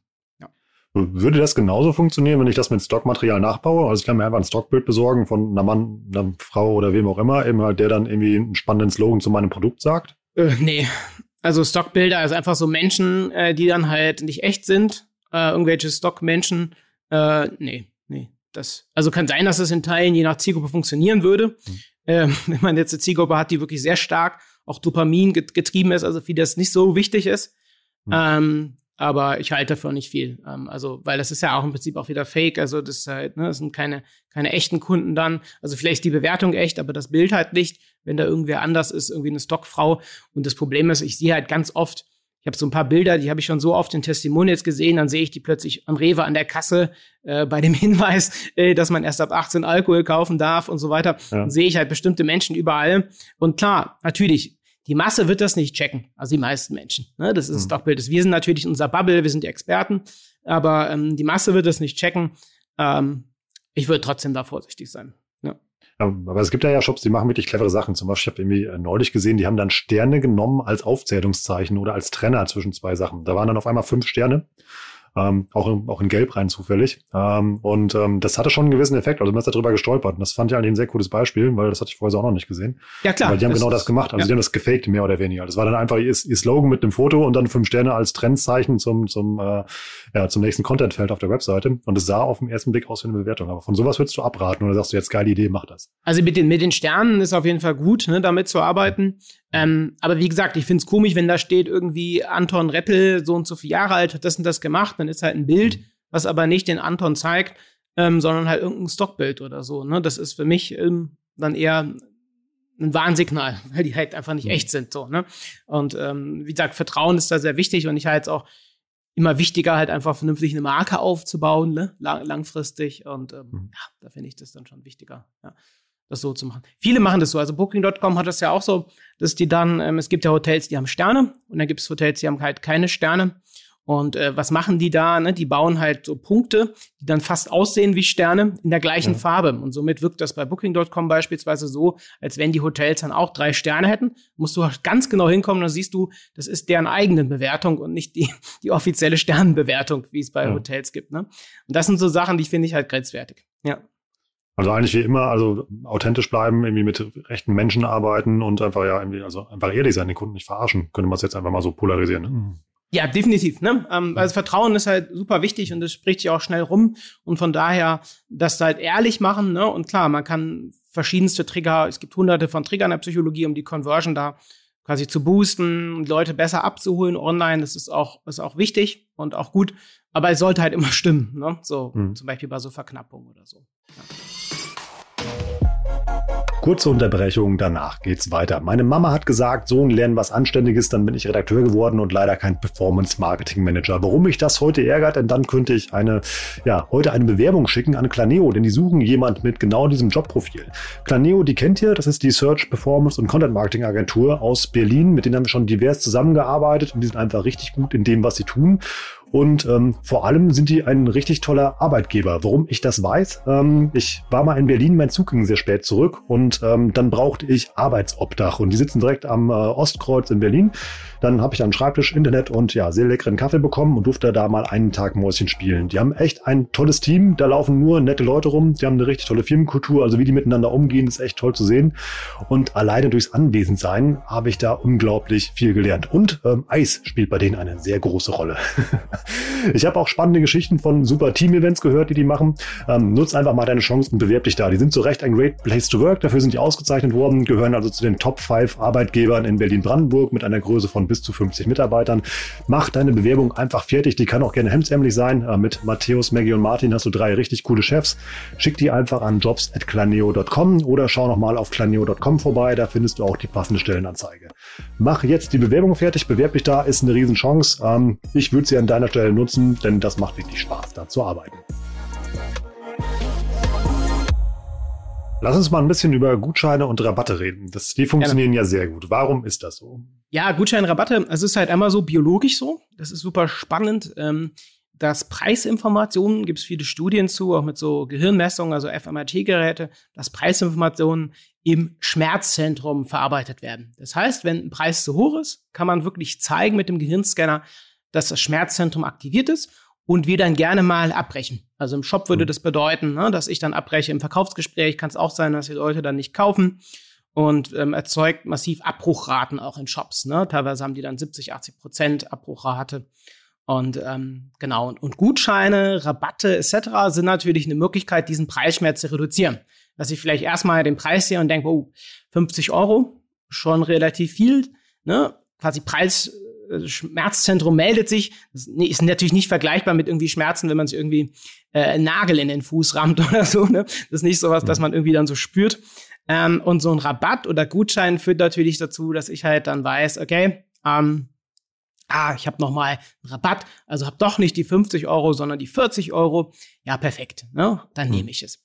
Würde das genauso funktionieren, wenn ich das mit Stockmaterial nachbaue? Also ich kann mir einfach ein Stockbild besorgen von einer Mann, einer Frau oder wem auch immer, halt, der dann irgendwie einen spannenden Slogan zu meinem Produkt sagt? Äh, nee. Also Stockbilder ist einfach so Menschen, äh, die dann halt nicht echt sind. Äh, irgendwelche Stockmenschen. Äh, nee, nee. Das, also kann sein, dass das in Teilen je nach Zielgruppe funktionieren würde. Hm. Ähm, wenn man jetzt eine Zielgruppe hat, die wirklich sehr stark auch Dopamin getrieben ist, also für das nicht so wichtig ist. Hm. Ähm, aber ich halte dafür nicht viel. Ähm, also, weil das ist ja auch im Prinzip auch wieder Fake. Also, das ist halt, ne, das sind keine, keine echten Kunden dann. Also vielleicht die Bewertung echt, aber das Bild halt nicht, wenn da irgendwer anders ist, irgendwie eine Stockfrau. Und das Problem ist, ich sehe halt ganz oft, ich habe so ein paar Bilder, die habe ich schon so oft in Testimonials gesehen, dann sehe ich die plötzlich am Rewe an der Kasse äh, bei dem Hinweis, äh, dass man erst ab 18 Alkohol kaufen darf und so weiter. Ja. Dann sehe ich halt bestimmte Menschen überall. Und klar, natürlich, die Masse wird das nicht checken, also die meisten Menschen. Ne? Das ist das mhm. Stockbild. Wir sind natürlich in unserer Bubble, wir sind die Experten, aber ähm, die Masse wird das nicht checken. Ähm, ich würde trotzdem da vorsichtig sein. Ja. Aber es gibt ja, ja Shops, die machen wirklich clevere Sachen. Zum Beispiel, ich habe irgendwie äh, neulich gesehen, die haben dann Sterne genommen als Aufzählungszeichen oder als Trenner zwischen zwei Sachen. Da waren dann auf einmal fünf Sterne ähm, auch, in, auch in Gelb rein zufällig. Ähm, und ähm, das hatte schon einen gewissen Effekt. Also man ist darüber gestolpert. Und das fand ich eigentlich ein sehr cooles Beispiel, weil das hatte ich vorher auch noch nicht gesehen. Ja, klar. Weil die haben genau das gemacht. Also ja. die haben das gefaked, mehr oder weniger. Das war dann einfach ihr, ihr Slogan mit einem Foto und dann fünf Sterne als Trendzeichen zum, zum, äh, ja, zum nächsten Contentfeld auf der Webseite. Und es sah auf den ersten Blick aus wie eine Bewertung. Aber von sowas würdest du abraten oder sagst du jetzt geile Idee, mach das? Also mit den, mit den Sternen ist auf jeden Fall gut, ne, damit zu arbeiten. Ähm, aber wie gesagt, ich finde es komisch, wenn da steht irgendwie Anton Reppel, so und so viele Jahre alt, hat das und das gemacht, dann ist halt ein Bild, was aber nicht den Anton zeigt, ähm, sondern halt irgendein Stockbild oder so. Ne? Das ist für mich ähm, dann eher ein Warnsignal, weil die halt einfach nicht mhm. echt sind. So, ne? Und ähm, wie gesagt, Vertrauen ist da sehr wichtig und ich halte es auch immer wichtiger, halt einfach vernünftig eine Marke aufzubauen, ne? Lang langfristig. Und ähm, mhm. ja, da finde ich das dann schon wichtiger. Ja das so zu machen. Viele machen das so. Also Booking.com hat das ja auch so, dass die dann, ähm, es gibt ja Hotels, die haben Sterne und dann gibt es Hotels, die haben halt keine Sterne. Und äh, was machen die da? Ne? Die bauen halt so Punkte, die dann fast aussehen wie Sterne in der gleichen ja. Farbe. Und somit wirkt das bei Booking.com beispielsweise so, als wenn die Hotels dann auch drei Sterne hätten. Musst du ganz genau hinkommen, dann siehst du, das ist deren eigene Bewertung und nicht die, die offizielle Sternenbewertung, wie es bei ja. Hotels gibt. Ne? Und das sind so Sachen, die finde ich halt grenzwertig. Ja. Also eigentlich wie immer, also authentisch bleiben, irgendwie mit rechten Menschen arbeiten und einfach ja irgendwie, also einfach ehrlich sein, den Kunden nicht verarschen. Könnte man es jetzt einfach mal so polarisieren. Ne? Ja, definitiv. Ne? Ähm, also Vertrauen ist halt super wichtig und das spricht sich auch schnell rum. Und von daher, das halt ehrlich machen. Ne? Und klar, man kann verschiedenste Trigger, es gibt hunderte von Triggern in der Psychologie, um die Conversion da quasi zu boosten und Leute besser abzuholen online. Das ist auch, ist auch wichtig und auch gut. Aber es sollte halt immer stimmen. Ne? So hm. zum Beispiel bei so Verknappung oder so. Ja. Kurze Unterbrechung, danach geht's weiter. Meine Mama hat gesagt, Sohn, lernen was Anständiges, dann bin ich Redakteur geworden und leider kein Performance Marketing Manager. Warum mich das heute ärgert, denn dann könnte ich eine, ja, heute eine Bewerbung schicken an Claneo, denn die suchen jemand mit genau diesem Jobprofil. Claneo, die kennt ihr, das ist die Search, Performance und Content Marketing Agentur aus Berlin, mit denen haben wir schon divers zusammengearbeitet und die sind einfach richtig gut in dem, was sie tun. Und ähm, vor allem sind die ein richtig toller Arbeitgeber. Warum ich das weiß? Ähm, ich war mal in Berlin, mein Zug ging sehr spät zurück und ähm, dann brauchte ich Arbeitsobdach. Und die sitzen direkt am äh, Ostkreuz in Berlin. Dann habe ich einen Schreibtisch, Internet und ja, sehr leckeren Kaffee bekommen und durfte da mal einen Tag Mäuschen spielen. Die haben echt ein tolles Team, da laufen nur nette Leute rum, die haben eine richtig tolle Firmenkultur, also wie die miteinander umgehen, ist echt toll zu sehen. Und alleine durchs Anwesendsein habe ich da unglaublich viel gelernt. Und ähm, Eis spielt bei denen eine sehr große Rolle. ich habe auch spannende Geschichten von super Team-Events gehört, die die machen. Ähm, nutz einfach mal deine Chancen und bewerb dich da. Die sind zu Recht ein Great Place to Work, dafür sind die ausgezeichnet worden, gehören also zu den Top 5 Arbeitgebern in Berlin-Brandenburg mit einer Größe von bis zu 50 Mitarbeitern. Mach deine Bewerbung einfach fertig. Die kann auch gerne hemdsärmlich sein. Äh, mit Matthäus, Maggie und Martin hast du drei richtig coole Chefs. Schick die einfach an jobs.claneo.com oder schau nochmal auf claneo.com vorbei. Da findest du auch die passende Stellenanzeige. Mach jetzt die Bewerbung fertig. Bewerb dich da. Ist eine Riesenchance. Ähm, ich würde sie an deiner Stelle nutzen, denn das macht wirklich Spaß, da zu arbeiten. Lass uns mal ein bisschen über Gutscheine und Rabatte reden. Das, die funktionieren Gerne. ja sehr gut. Warum ist das so? Ja, Gutscheine, Rabatte, es ist halt einmal so biologisch so. Das ist super spannend. Ähm, dass Preisinformationen, gibt es viele Studien zu, auch mit so Gehirnmessungen, also fMRT-Geräte, dass Preisinformationen im Schmerzzentrum verarbeitet werden. Das heißt, wenn ein Preis zu hoch ist, kann man wirklich zeigen mit dem Gehirnscanner, dass das Schmerzzentrum aktiviert ist und wir dann gerne mal abbrechen. Also im Shop würde mhm. das bedeuten, ne, dass ich dann abbreche. Im Verkaufsgespräch kann es auch sein, dass die Leute dann nicht kaufen und ähm, erzeugt massiv Abbruchraten auch in Shops. Ne? Teilweise haben die dann 70, 80 Prozent Abbruchrate. Und ähm, genau, und, Gutscheine, Rabatte etc. sind natürlich eine Möglichkeit, diesen Preisschmerz zu reduzieren. Dass ich vielleicht erstmal den Preis sehe und denke, oh, 50 Euro, schon relativ viel, ne? Quasi Preis, äh, meldet sich. Das ist natürlich nicht vergleichbar mit irgendwie Schmerzen, wenn man sich irgendwie äh, einen Nagel in den Fuß rammt oder so. Ne? Das ist nicht sowas, dass man irgendwie dann so spürt. Ähm, und so ein Rabatt oder Gutschein führt natürlich dazu, dass ich halt dann weiß, okay, ähm, ah, ich habe noch mal einen Rabatt, also habe doch nicht die 50 Euro, sondern die 40 Euro. Ja, perfekt, ne? dann hm. nehme ich es.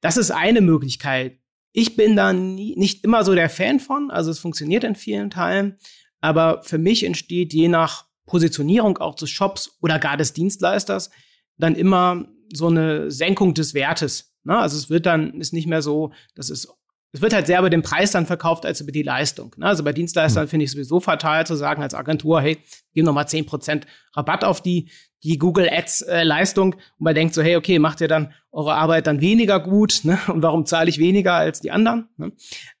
Das ist eine Möglichkeit. Ich bin da nie, nicht immer so der Fan von, also es funktioniert in vielen Teilen, aber für mich entsteht je nach Positionierung auch des Shops oder gar des Dienstleisters dann immer so eine Senkung des Wertes. Ne? Also es wird dann, ist nicht mehr so, dass es es wird halt sehr über den Preis dann verkauft als über die Leistung. Ne? Also bei Dienstleistern mhm. finde ich es sowieso fatal zu sagen als Agentur, hey, gib noch mal zehn Prozent Rabatt auf die, die Google Ads äh, Leistung und man denkt so, hey, okay, macht ihr dann eure Arbeit dann weniger gut ne? und warum zahle ich weniger als die anderen? Ne?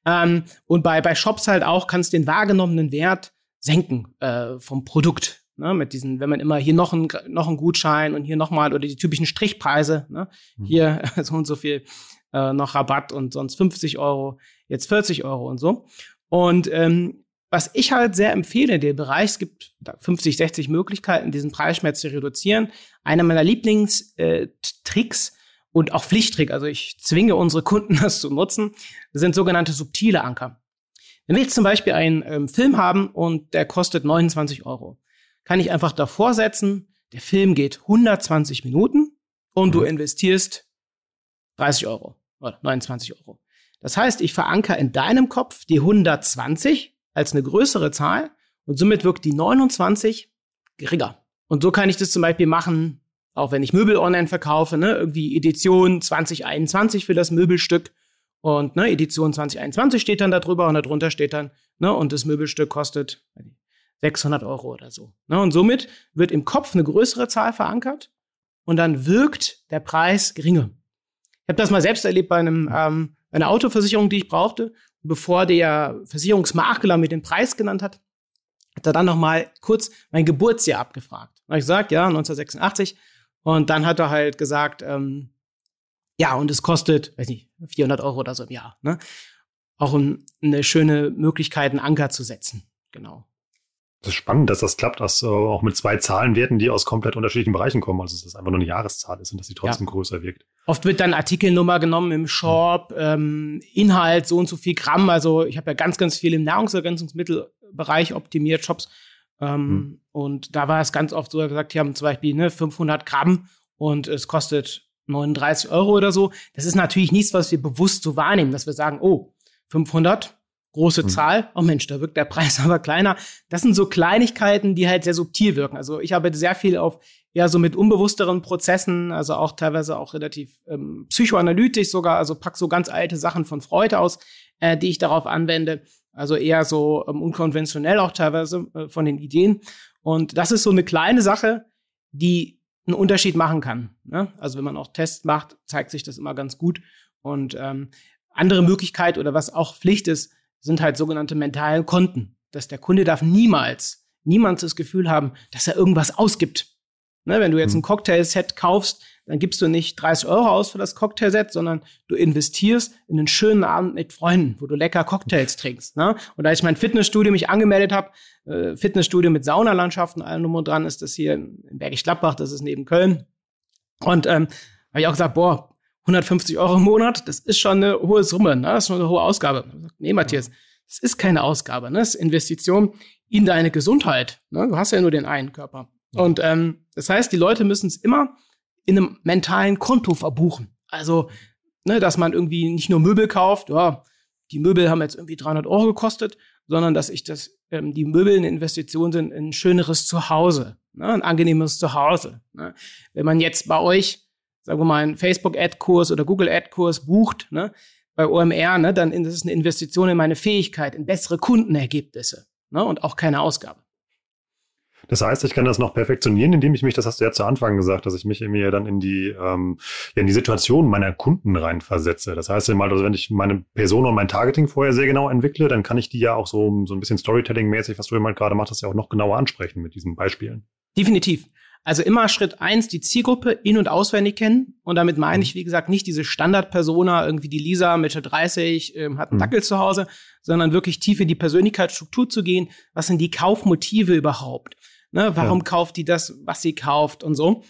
Ähm, und bei, bei Shops halt auch kannst du den wahrgenommenen Wert senken äh, vom Produkt. Ne, mit diesen, wenn man immer hier noch ein, noch ein Gutschein und hier nochmal oder die typischen Strichpreise, ne, mhm. hier so und so viel äh, noch Rabatt und sonst 50 Euro, jetzt 40 Euro und so. Und ähm, was ich halt sehr empfehle in dem Bereich, es gibt 50, 60 Möglichkeiten, diesen Preisschmerz zu reduzieren. Einer meiner Lieblingstricks äh, und auch Pflichttrick, also ich zwinge unsere Kunden das zu nutzen, sind sogenannte subtile Anker. Wenn wir jetzt zum Beispiel einen ähm, Film haben und der kostet 29 Euro, kann ich einfach davor setzen, der Film geht 120 Minuten und mhm. du investierst 30 Euro oder 29 Euro. Das heißt, ich verankere in deinem Kopf die 120 als eine größere Zahl und somit wirkt die 29 geringer. Und so kann ich das zum Beispiel machen, auch wenn ich Möbel online verkaufe, ne, irgendwie Edition 2021 für das Möbelstück und ne, Edition 2021 steht dann da drüber und darunter steht dann, ne, und das Möbelstück kostet 600 Euro oder so. Ne, und somit wird im Kopf eine größere Zahl verankert und dann wirkt der Preis geringer. Ich habe das mal selbst erlebt bei einem, ähm, einer Autoversicherung, die ich brauchte. Bevor der Versicherungsmakler mir den Preis genannt hat, hat er dann noch mal kurz mein Geburtsjahr abgefragt. Habe ich gesagt, ja, 1986. Und dann hat er halt gesagt, ähm, ja, und es kostet, weiß nicht, 400 Euro oder so im Jahr. Ne? Auch ein, eine schöne Möglichkeit, einen Anker zu setzen. Genau. Das ist spannend, dass das klappt, dass äh, auch mit zwei Zahlenwerten, die aus komplett unterschiedlichen Bereichen kommen, also dass das einfach nur eine Jahreszahl ist und dass sie trotzdem ja. größer wirkt. Oft wird dann Artikelnummer genommen im Shop, ähm, Inhalt so und so viel Gramm. Also ich habe ja ganz, ganz viel im Nahrungsergänzungsmittelbereich optimiert, Shops. Ähm, hm. Und da war es ganz oft so gesagt, die haben zum Beispiel ne, 500 Gramm und es kostet 39 Euro oder so. Das ist natürlich nichts, was wir bewusst so wahrnehmen, dass wir sagen, oh, 500, große mhm. Zahl. Oh Mensch, da wirkt der Preis aber kleiner. Das sind so Kleinigkeiten, die halt sehr subtil wirken. Also ich arbeite sehr viel auf ja so mit unbewussteren Prozessen, also auch teilweise auch relativ ähm, psychoanalytisch sogar, also pack so ganz alte Sachen von Freud aus, äh, die ich darauf anwende. Also eher so ähm, unkonventionell auch teilweise äh, von den Ideen. Und das ist so eine kleine Sache, die einen Unterschied machen kann. Ne? Also wenn man auch Tests macht, zeigt sich das immer ganz gut. Und ähm, andere Möglichkeit oder was auch Pflicht ist, sind halt sogenannte mentalen Konten. Dass der Kunde darf niemals, niemals das Gefühl haben, dass er irgendwas ausgibt. Ne, wenn du jetzt ein mhm. Cocktailset kaufst, dann gibst du nicht 30 Euro aus für das Cocktailset, sondern du investierst in einen schönen Abend mit Freunden, wo du lecker Cocktails trinkst. Ne? Und als ich mein Fitnessstudio mich angemeldet habe, äh, Fitnessstudio mit Saunalandschaften, allem Nummer dran, ist das hier in Bergisch Gladbach, das ist neben Köln. Und ähm, habe ich auch gesagt, boah, 150 Euro im Monat, das ist schon eine hohe Summe, ne? das ist schon eine hohe Ausgabe. Nee, Matthias, das ist keine Ausgabe, ne? das ist Investition in deine Gesundheit. Ne? Du hast ja nur den einen Körper. Und ähm, das heißt, die Leute müssen es immer in einem mentalen Konto verbuchen. Also, ne, dass man irgendwie nicht nur Möbel kauft, ja, die Möbel haben jetzt irgendwie 300 Euro gekostet, sondern dass ich das, ähm, die Möbel eine Investition sind in ein schöneres Zuhause, ne, ein angenehmes Zuhause. Ne. Wenn man jetzt bei euch sagen wir mal, einen Facebook-Ad-Kurs oder Google-Ad-Kurs bucht, ne, bei OMR, ne, dann ist es eine Investition in meine Fähigkeit, in bessere Kundenergebnisse ne, und auch keine Ausgabe. Das heißt, ich kann das noch perfektionieren, indem ich mich, das hast du ja zu Anfang gesagt, dass ich mich mir dann in die, ähm, ja, in die Situation meiner Kunden reinversetze. Das heißt mal, also wenn ich meine Person und mein Targeting vorher sehr genau entwickle, dann kann ich die ja auch so, so ein bisschen Storytelling-mäßig, was du immer gerade machst, ja auch noch genauer ansprechen mit diesen Beispielen. Definitiv. Also immer Schritt eins, die Zielgruppe in- und auswendig kennen. Und damit meine mhm. ich, wie gesagt, nicht diese Standardpersona, irgendwie die Lisa, Mitte 30, ähm, hat einen mhm. Dackel zu Hause, sondern wirklich tief in die Persönlichkeitsstruktur zu gehen. Was sind die Kaufmotive überhaupt? Ne, warum ja. kauft die das, was sie kauft und so?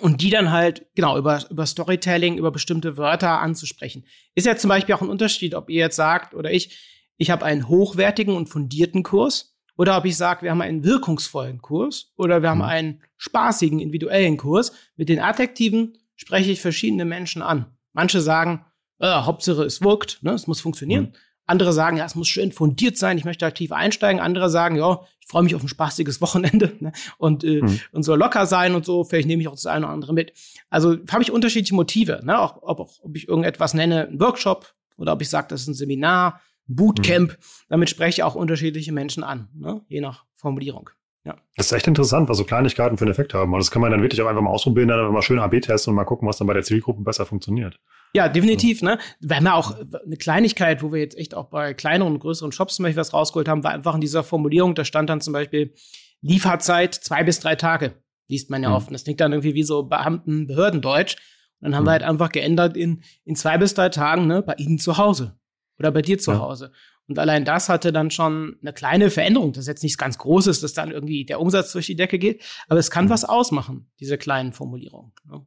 Und die dann halt, genau, über, über Storytelling, über bestimmte Wörter anzusprechen. Ist ja zum Beispiel auch ein Unterschied, ob ihr jetzt sagt oder ich, ich habe einen hochwertigen und fundierten Kurs oder ob ich sage, wir haben einen wirkungsvollen Kurs oder wir haben mhm. einen spaßigen, individuellen Kurs. Mit den Adjektiven spreche ich verschiedene Menschen an. Manche sagen, äh, Hauptsache es wirkt, ne, es muss funktionieren. Mhm. Andere sagen, ja, es muss schön fundiert sein, ich möchte aktiv einsteigen. Andere sagen, ja, ich freue mich auf ein spaßiges Wochenende ne, und, äh, mhm. und soll locker sein und so. Vielleicht nehme ich auch das eine oder andere mit. Also habe ich unterschiedliche Motive, ne? auch, ob, ob ich irgendetwas nenne, ein Workshop oder ob ich sage, das ist ein Seminar, Bootcamp. Mhm. Damit spreche ich auch unterschiedliche Menschen an, ne? je nach Formulierung. Ja. Das ist echt interessant, was so Kleinigkeiten für einen Effekt haben. Und das kann man dann wirklich auch einfach mal ausprobieren, dann mal schön AB testen und mal gucken, was dann bei der Zielgruppe besser funktioniert. Ja, definitiv. Ne? Wir haben ja auch eine Kleinigkeit, wo wir jetzt echt auch bei kleineren und größeren Shops zum Beispiel was rausgeholt haben, war einfach in dieser Formulierung, da stand dann zum Beispiel Lieferzeit zwei bis drei Tage. Liest man ja mhm. oft. Das klingt dann irgendwie wie so Beamten, Behördendeutsch. Und dann haben mhm. wir halt einfach geändert in, in zwei bis drei Tagen ne, bei Ihnen zu Hause oder bei dir zu ja. Hause. Und allein das hatte dann schon eine kleine Veränderung. Das ist jetzt nichts ganz Großes, dass dann irgendwie der Umsatz durch die Decke geht, aber es kann mhm. was ausmachen, diese kleinen Formulierungen. Ne?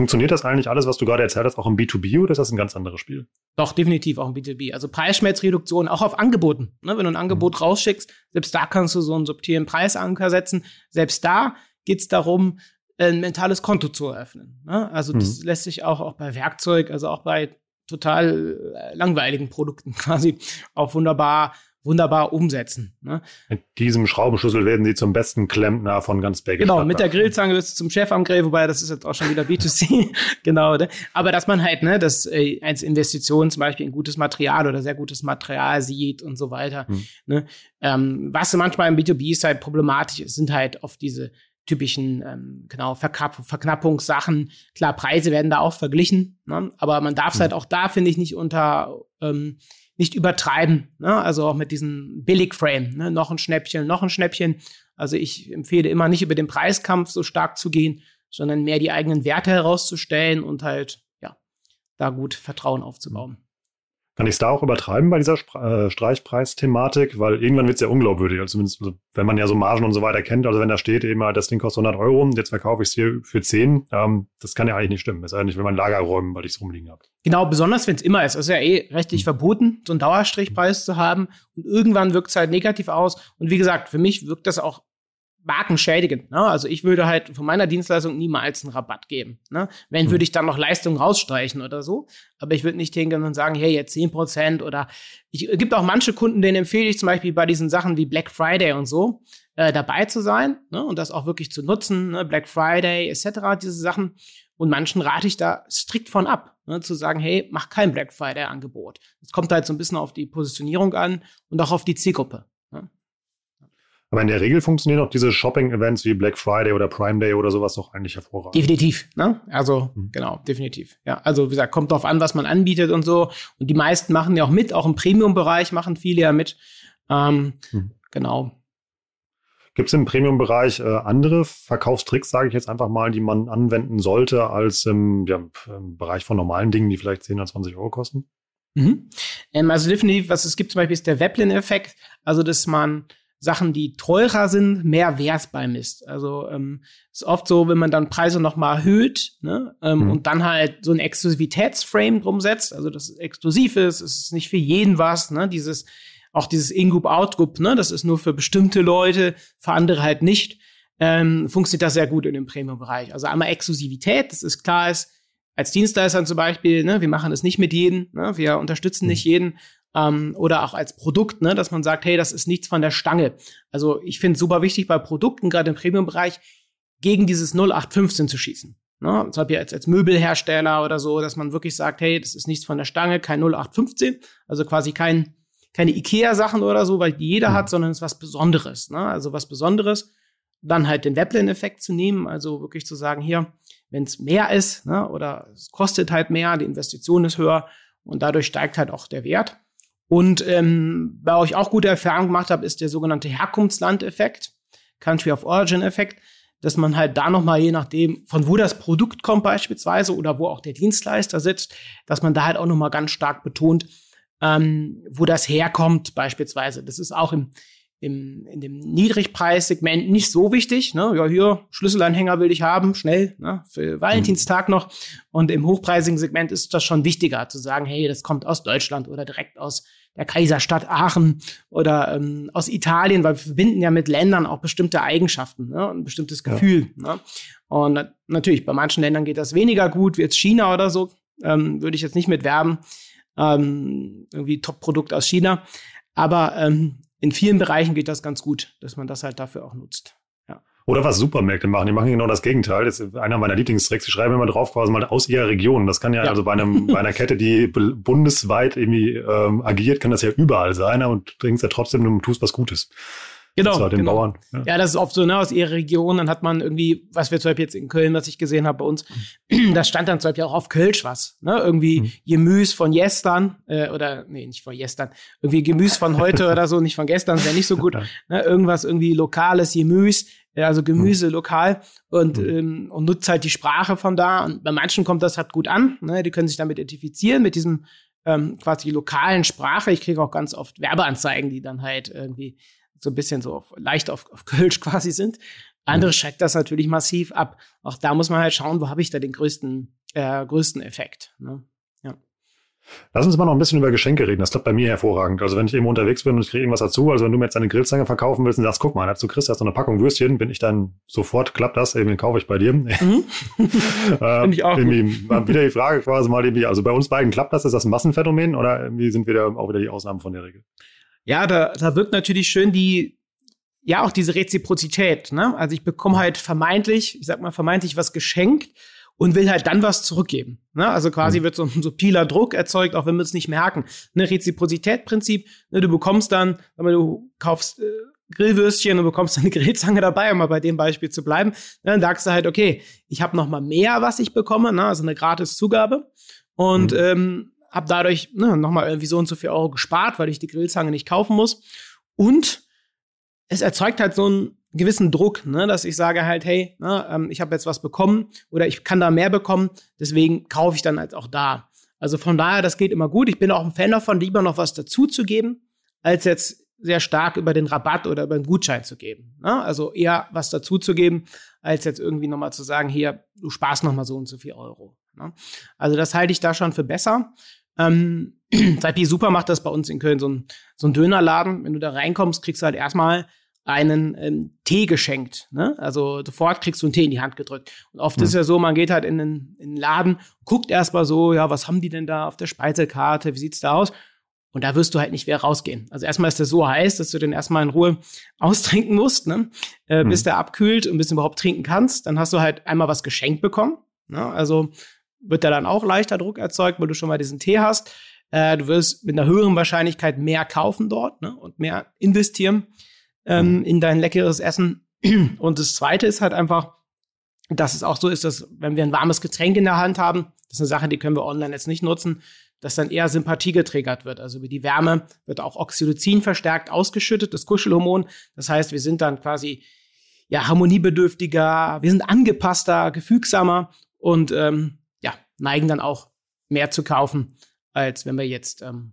Funktioniert das eigentlich alles, was du gerade erzählt hast, auch im B2B oder ist das ein ganz anderes Spiel? Doch, definitiv auch im B2B. Also Preisschmelzreduktion, auch auf Angeboten. Ne? Wenn du ein Angebot mhm. rausschickst, selbst da kannst du so einen subtilen Preisanker setzen. Selbst da geht es darum, ein mentales Konto zu eröffnen. Ne? Also das mhm. lässt sich auch, auch bei Werkzeug, also auch bei total äh, langweiligen Produkten quasi auch wunderbar wunderbar umsetzen. Ne? Mit diesem Schraubenschlüssel werden sie zum besten Klempner von ganz Belgien. Genau, mit der Grillzange wirst du zum Chef am Grill, wobei das ist jetzt auch schon wieder B2C. genau, ne? aber dass man halt, ne, das äh, als Investition zum Beispiel in gutes Material oder sehr gutes Material sieht und so weiter. Hm. Ne? Ähm, was manchmal im B2B ist halt problematisch ist, sind halt oft diese typischen ähm, genau Verknapp Verknappungssachen. Klar, Preise werden da auch verglichen, ne? aber man darf es mhm. halt auch da finde ich nicht unter ähm, nicht übertreiben. Ne? Also auch mit diesem Billig-Frame, ne? noch ein Schnäppchen, noch ein Schnäppchen. Also ich empfehle immer nicht über den Preiskampf so stark zu gehen, sondern mehr die eigenen Werte herauszustellen und halt ja da gut Vertrauen aufzubauen. Kann ich es da auch übertreiben bei dieser äh, Streichpreis-Thematik? Weil irgendwann wird es ja unglaubwürdig. Also zumindest, also, wenn man ja so Margen und so weiter kennt. Also wenn da steht eben halt, das Ding kostet 100 Euro, jetzt verkaufe ich es hier für 10. Ähm, das kann ja eigentlich nicht stimmen. Das ist ja nicht, wenn man Lager räumen, weil ich es rumliegen habe. Genau, besonders wenn es immer ist. Es ist ja eh rechtlich hm. verboten, so einen Dauerstrichpreis zu haben. Und irgendwann wirkt es halt negativ aus. Und wie gesagt, für mich wirkt das auch markenschädigend. Ne? Also ich würde halt von meiner Dienstleistung niemals einen Rabatt geben. Ne? Wenn, mhm. würde ich dann noch Leistung rausstreichen oder so. Aber ich würde nicht hingehen und sagen, hey, jetzt 10 Prozent oder ich gibt auch manche Kunden, denen empfehle ich zum Beispiel bei diesen Sachen wie Black Friday und so äh, dabei zu sein ne? und das auch wirklich zu nutzen, ne? Black Friday etc., diese Sachen. Und manchen rate ich da strikt von ab, ne? zu sagen, hey, mach kein Black Friday-Angebot. Es kommt halt so ein bisschen auf die Positionierung an und auch auf die Zielgruppe. Aber in der Regel funktionieren auch diese Shopping-Events wie Black Friday oder Prime Day oder sowas doch eigentlich hervorragend. Definitiv, ne? Also, mhm. genau, definitiv. Ja, also wie gesagt, kommt drauf an, was man anbietet und so. Und die meisten machen ja auch mit, auch im Premium-Bereich machen viele ja mit. Ähm, mhm. Genau. Gibt es im Premium-Bereich äh, andere Verkaufstricks, sage ich jetzt einfach mal, die man anwenden sollte, als im, ja, im Bereich von normalen Dingen, die vielleicht 10 oder 20 Euro kosten? Mhm. Ähm, also definitiv, was es gibt zum Beispiel, ist der Weblin-Effekt. Also, dass man Sachen, die teurer sind, mehr Wert beimisst. Also ähm, ist oft so, wenn man dann Preise noch mal erhöht ne, ähm, mhm. und dann halt so ein Exklusivitätsframe drum setzt, also dass es exklusiv ist, es ist nicht für jeden was, ne, dieses auch dieses In-Group, Out-Group, ne, das ist nur für bestimmte Leute, für andere halt nicht, ähm, funktioniert das sehr gut in dem Premium-Bereich. Also einmal Exklusivität, das ist klar ist, als Dienstleister zum Beispiel, ne, wir machen es nicht mit jedem, ne, wir unterstützen mhm. nicht jeden ähm, oder auch als Produkt, ne, dass man sagt, hey, das ist nichts von der Stange. Also ich finde es super wichtig bei Produkten, gerade im Premium-Bereich, gegen dieses 0815 zu schießen. Ne? Zum Beispiel als, als Möbelhersteller oder so, dass man wirklich sagt, hey, das ist nichts von der Stange, kein 0815, also quasi kein, keine IKEA-Sachen oder so, weil die jeder mhm. hat, sondern es ist was Besonderes. Ne? Also was Besonderes. dann halt den Veblen-Effekt zu nehmen, also wirklich zu sagen, hier, wenn es mehr ist, ne, oder es kostet halt mehr, die Investition ist höher und dadurch steigt halt auch der Wert. Und ähm, bei euch auch gute Erfahrungen gemacht habe, ist der sogenannte Herkunftslandeffekt, Country of Origin Effekt, dass man halt da nochmal, je nachdem, von wo das Produkt kommt beispielsweise oder wo auch der Dienstleister sitzt, dass man da halt auch nochmal ganz stark betont, ähm, wo das herkommt beispielsweise. Das ist auch im, im, in dem Niedrigpreissegment nicht so wichtig. Ne? Ja, hier, Schlüsselanhänger will ich haben, schnell, ne? für Valentinstag noch. Und im hochpreisigen Segment ist das schon wichtiger, zu sagen, hey, das kommt aus Deutschland oder direkt aus der Kaiserstadt Aachen oder ähm, aus Italien, weil wir verbinden ja mit Ländern auch bestimmte Eigenschaften, ne? ein bestimmtes Gefühl. Ja. Ne? Und natürlich, bei manchen Ländern geht das weniger gut, wie jetzt China oder so, ähm, würde ich jetzt nicht mit werben. Ähm, irgendwie Top-Produkt aus China. Aber ähm, in vielen Bereichen geht das ganz gut, dass man das halt dafür auch nutzt. Oder was Supermärkte machen, die machen genau das Gegenteil. Das ist einer meiner Lieblingstricks. Die schreiben immer drauf, quasi mal aus ihrer Region. Das kann ja, ja. also bei, einem, bei einer Kette, die bundesweit irgendwie ähm, agiert, kann das ja überall sein, und denkst ja trotzdem, du tust was Gutes. Genau. Den genau. Bauern. Ja. ja. das ist oft so, ne, aus ihrer Region. Dann hat man irgendwie, was wir zum Beispiel jetzt in Köln, was ich gesehen habe bei uns, da stand dann zum Beispiel auch auf Kölsch was. Ne? Irgendwie mhm. Gemüse von gestern, äh, oder, nee, nicht von gestern, irgendwie Gemüse von heute oder so, nicht von gestern, ist ja nicht so gut. Ne? Irgendwas irgendwie lokales Gemüse, also Gemüse mhm. lokal und, mhm. ähm, und nutzt halt die Sprache von da. Und bei manchen kommt das halt gut an. Ne? Die können sich damit identifizieren, mit diesem ähm, quasi lokalen Sprache. Ich kriege auch ganz oft Werbeanzeigen, die dann halt irgendwie so ein bisschen so auf, leicht auf, auf Kölsch quasi sind. Andere schreckt das natürlich massiv ab. Auch da muss man halt schauen, wo habe ich da den größten, äh, größten Effekt. Ne? Lass uns mal noch ein bisschen über Geschenke reden. Das klappt bei mir hervorragend. Also wenn ich irgendwo unterwegs bin und ich kriege irgendwas dazu, also wenn du mir jetzt eine Grillzange verkaufen willst und sagst, guck mal, dazu kriegst du hast eine Packung Würstchen, bin ich dann sofort, klappt das, eben kaufe ich bei dir. Mhm. äh, Finde ich auch. wieder die Frage quasi mal, irgendwie, also bei uns beiden klappt das, ist das ein Massenphänomen oder irgendwie sind wir da auch wieder die Ausnahmen von der Regel? Ja, da, da wirkt natürlich schön die, ja, auch diese Reziprozität. Ne? Also ich bekomme halt vermeintlich, ich sag mal vermeintlich was geschenkt und will halt dann was zurückgeben. Ne? Also quasi mhm. wird so ein subtiler Druck erzeugt, auch wenn wir es nicht merken. Ne Reziprozitätprinzip, ne, du bekommst dann, wenn du kaufst äh, Grillwürstchen und bekommst eine Grillzange dabei, um mal bei dem Beispiel zu bleiben, ne, dann sagst du halt, okay, ich habe noch mal mehr, was ich bekomme, ne? also eine gratis Zugabe. Und mhm. ähm, habe dadurch ne, nochmal irgendwie so und so viel Euro gespart, weil ich die Grillzange nicht kaufen muss. Und es erzeugt halt so einen gewissen Druck, ne, dass ich sage halt, hey, ne, ähm, ich habe jetzt was bekommen oder ich kann da mehr bekommen, deswegen kaufe ich dann halt auch da. Also von daher, das geht immer gut. Ich bin auch ein Fan davon, lieber noch was dazu zu geben, als jetzt sehr stark über den Rabatt oder über den Gutschein zu geben. Ne? Also eher was dazu zu geben, als jetzt irgendwie nochmal zu sagen, hier, du sparst nochmal so und so viel Euro. Ne? Also das halte ich da schon für besser. Ähm, Saipi Super macht das bei uns in Köln, so ein, so ein Dönerladen. Wenn du da reinkommst, kriegst du halt erstmal einen ähm, Tee geschenkt. Ne? Also sofort kriegst du einen Tee in die Hand gedrückt. Und oft mhm. ist ja so, man geht halt in den, in den Laden, guckt erstmal so, ja, was haben die denn da auf der Speisekarte, wie sieht's da aus? Und da wirst du halt nicht wieder rausgehen. Also erstmal ist der so heiß, dass du den erstmal in Ruhe austrinken musst, ne? Äh, mhm. bis der abkühlt und bis du überhaupt trinken kannst. Dann hast du halt einmal was geschenkt bekommen. Ne? Also wird da dann auch leichter Druck erzeugt, weil du schon mal diesen Tee hast. Äh, du wirst mit einer höheren Wahrscheinlichkeit mehr kaufen dort ne, und mehr investieren ähm, mhm. in dein leckeres Essen. Und das Zweite ist halt einfach, dass es auch so ist, dass wenn wir ein warmes Getränk in der Hand haben, das ist eine Sache, die können wir online jetzt nicht nutzen, dass dann eher Sympathie getriggert wird. Also über die Wärme wird auch Oxytocin verstärkt ausgeschüttet, das Kuschelhormon. Das heißt, wir sind dann quasi ja harmoniebedürftiger, wir sind angepasster, gefügsamer und ähm, neigen dann auch mehr zu kaufen, als wenn wir jetzt ähm,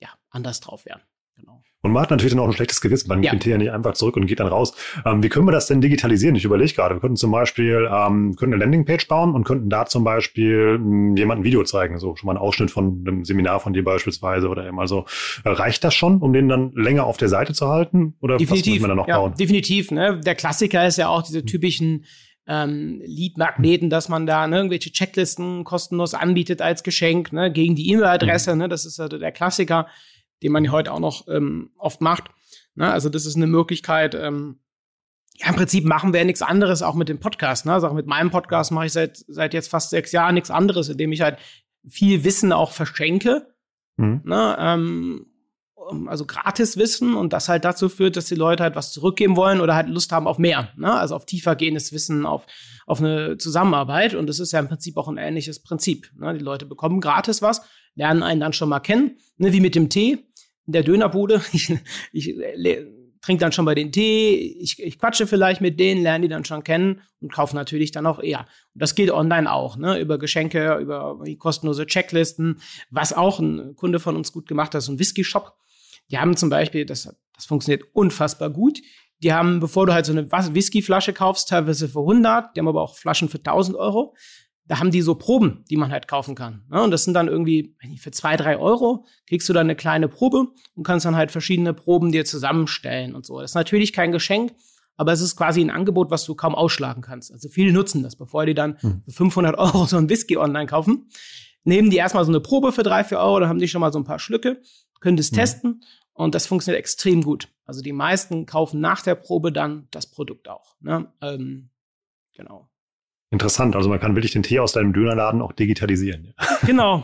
ja, anders drauf wären. Genau. Und man hat natürlich dann auch ein schlechtes Gewissen. Man ja. geht ja nicht einfach zurück und geht dann raus. Ähm, wie können wir das denn digitalisieren? Ich überlege gerade. Wir könnten zum Beispiel ähm, könnten eine Landingpage bauen und könnten da zum Beispiel ähm, jemandem ein Video zeigen. So schon mal ein Ausschnitt von einem Seminar von dir beispielsweise oder immer so. Äh, reicht das schon, um den dann länger auf der Seite zu halten? Oder definitiv, was man da noch ja, bauen? Definitiv. Ne? Der Klassiker ist ja auch diese typischen ähm, Lead-Magneten, dass man da ne, irgendwelche Checklisten kostenlos anbietet als Geschenk ne, gegen die E-Mail-Adresse. Mhm. Ne, das ist also der Klassiker, den man heute auch noch ähm, oft macht. Ne, also das ist eine Möglichkeit. Ähm, ja, im Prinzip machen wir nichts anderes auch mit dem Podcast. Ne? Also auch mit meinem Podcast mache ich seit seit jetzt fast sechs Jahren nichts anderes, indem ich halt viel Wissen auch verschenke. Mhm. Ne, ähm, also gratis Wissen und das halt dazu führt, dass die Leute halt was zurückgeben wollen oder halt Lust haben auf mehr, ne? also auf tiefer gehendes Wissen, auf, auf eine Zusammenarbeit und das ist ja im Prinzip auch ein ähnliches Prinzip. Ne? Die Leute bekommen gratis was, lernen einen dann schon mal kennen, ne? wie mit dem Tee in der Dönerbude. Ich, ich trinke dann schon bei den Tee, ich, ich quatsche vielleicht mit denen, lerne die dann schon kennen und kaufe natürlich dann auch eher. Und das geht online auch, ne? über Geschenke, über kostenlose Checklisten, was auch ein Kunde von uns gut gemacht hat, so ein Whisky-Shop. Die haben zum Beispiel, das, das funktioniert unfassbar gut. Die haben, bevor du halt so eine Whiskyflasche kaufst, teilweise für 100, die haben aber auch Flaschen für 1000 Euro da haben die so Proben, die man halt kaufen kann. Ne? Und das sind dann irgendwie für zwei, drei Euro kriegst du dann eine kleine Probe und kannst dann halt verschiedene Proben dir zusammenstellen und so. Das ist natürlich kein Geschenk, aber es ist quasi ein Angebot, was du kaum ausschlagen kannst. Also viele nutzen das, bevor die dann hm. für 500 Euro so ein Whisky online kaufen. Nehmen die erstmal so eine Probe für drei, vier Euro, dann haben die schon mal so ein paar Schlücke, können das hm. testen und das funktioniert extrem gut. Also die meisten kaufen nach der Probe dann das Produkt auch. Ne? Ähm, genau. Interessant, also man kann wirklich den Tee aus deinem Dönerladen auch digitalisieren. Genau.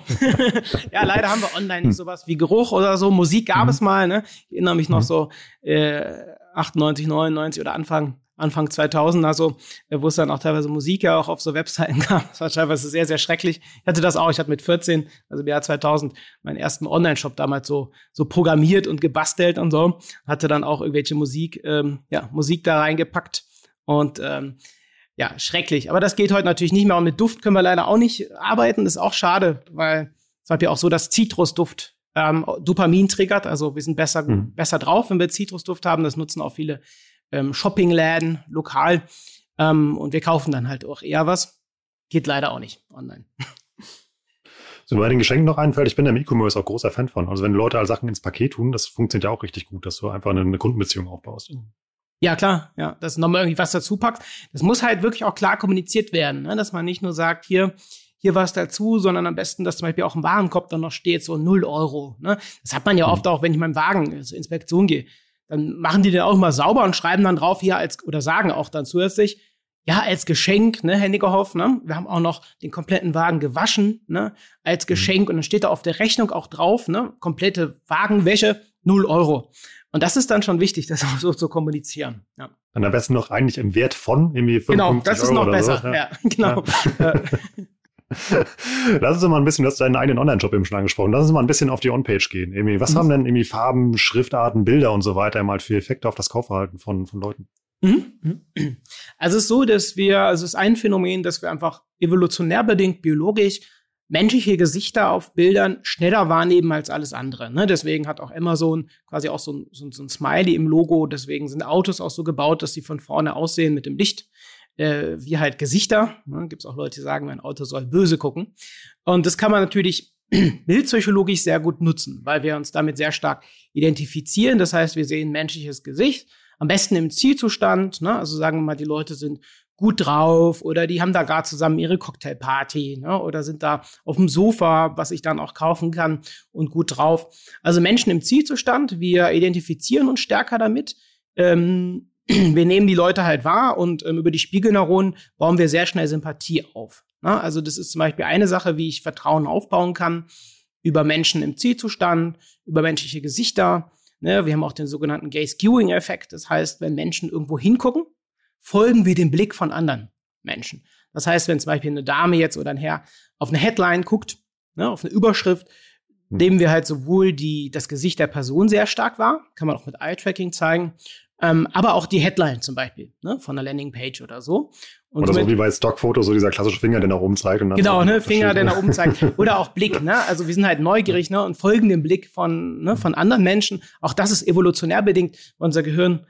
ja, leider haben wir online nicht sowas wie Geruch oder so. Musik gab mhm. es mal, ne? Ich erinnere mich noch mhm. so äh, 98, 99 oder Anfang Anfang 2000, also wo es dann auch teilweise Musik ja auch auf so Webseiten gab. Das war teilweise sehr, sehr schrecklich. Ich hatte das auch. Ich hatte mit 14, also im Jahr 2000, meinen ersten Online-Shop damals so, so programmiert und gebastelt und so. Hatte dann auch irgendwelche Musik, ähm, ja, Musik da reingepackt. Und ähm, ja, schrecklich. Aber das geht heute natürlich nicht mehr. Und mit Duft können wir leider auch nicht arbeiten. Das ist auch schade, weil es hat ja auch so, dass Zitrusduft ähm, Dopamin triggert. Also wir sind besser, mhm. besser drauf, wenn wir Zitrusduft haben. Das nutzen auch viele ähm, Shoppingläden lokal. Ähm, und wir kaufen dann halt auch eher was. Geht leider auch nicht online. So, bei den Geschenken noch einfällt, ich bin im E-Commerce auch großer Fan von. Also wenn Leute halt Sachen ins Paket tun, das funktioniert ja auch richtig gut, dass du einfach eine, eine Kundenbeziehung aufbaust. Ja, klar, ja, dass du nochmal irgendwie was dazu packst. Das muss halt wirklich auch klar kommuniziert werden, ne? dass man nicht nur sagt, hier, hier was dazu, sondern am besten, dass zum Beispiel auch im Warenkorb dann noch steht, so null Euro. Ne? Das hat man ja mhm. oft auch, wenn ich meinem Wagen zur Inspektion gehe. Dann machen die den auch mal sauber und schreiben dann drauf hier als, oder sagen auch dann zusätzlich, ja, als Geschenk, ne, Herr Nickerhoff, ne? Wir haben auch noch den kompletten Wagen gewaschen, ne, als mhm. Geschenk. Und dann steht da auf der Rechnung auch drauf, ne, komplette Wagenwäsche, null Euro. Und das ist dann schon wichtig, das auch so zu kommunizieren. Ja. Dann am besten noch eigentlich im Wert von irgendwie 55 Genau, das ist noch besser. So. Ja. ja. genau. Ja. Lass uns mal ein bisschen, du hast deinen eigenen Online-Shop eben schon angesprochen. Lass uns mal ein bisschen auf die On-Page gehen. Irgendwie, was mhm. haben denn irgendwie Farben, Schriftarten, Bilder und so weiter mal für Effekte auf das Kaufverhalten von, von Leuten? Mhm. Also es ist so, dass wir, also es ist ein Phänomen, dass wir einfach evolutionär bedingt, biologisch menschliche Gesichter auf Bildern schneller wahrnehmen als alles andere. Ne? Deswegen hat auch Amazon quasi auch so ein, so, so ein Smiley im Logo. Deswegen sind Autos auch so gebaut, dass sie von vorne aussehen mit dem Licht. Äh, wie halt Gesichter. Ne? Gibt es auch Leute, die sagen, mein Auto soll böse gucken. Und das kann man natürlich bildpsychologisch sehr gut nutzen, weil wir uns damit sehr stark identifizieren. Das heißt, wir sehen menschliches Gesicht, am besten im Zielzustand. Ne? Also sagen wir mal, die Leute sind gut drauf oder die haben da gerade zusammen ihre Cocktailparty ne? oder sind da auf dem Sofa, was ich dann auch kaufen kann und gut drauf. Also Menschen im Zielzustand, wir identifizieren uns stärker damit. Ähm, wir nehmen die Leute halt wahr und ähm, über die Spiegelneuronen bauen wir sehr schnell Sympathie auf. Ne? Also das ist zum Beispiel eine Sache, wie ich Vertrauen aufbauen kann über Menschen im Zielzustand, über menschliche Gesichter. Ne? Wir haben auch den sogenannten Gaze-Skewing-Effekt. Das heißt, wenn Menschen irgendwo hingucken, folgen wir dem Blick von anderen Menschen. Das heißt, wenn zum Beispiel eine Dame jetzt oder ein Herr auf eine Headline guckt, ne, auf eine Überschrift, hm. nehmen wir halt sowohl die, das Gesicht der Person sehr stark wahr, kann man auch mit Eye-Tracking zeigen, ähm, aber auch die Headline zum Beispiel, ne, von einer Landingpage oder so. Und oder so wie bei Stockfotos, so dieser klassische Finger, der nach oben zeigt. Und dann genau, ne, Finger, der nach oben zeigt. Oder auch Blick, ne? Also wir sind halt neugierig, ne? Und folgen dem Blick von, ne, von anderen Menschen. Auch das ist evolutionär bedingt. Unser Gehirn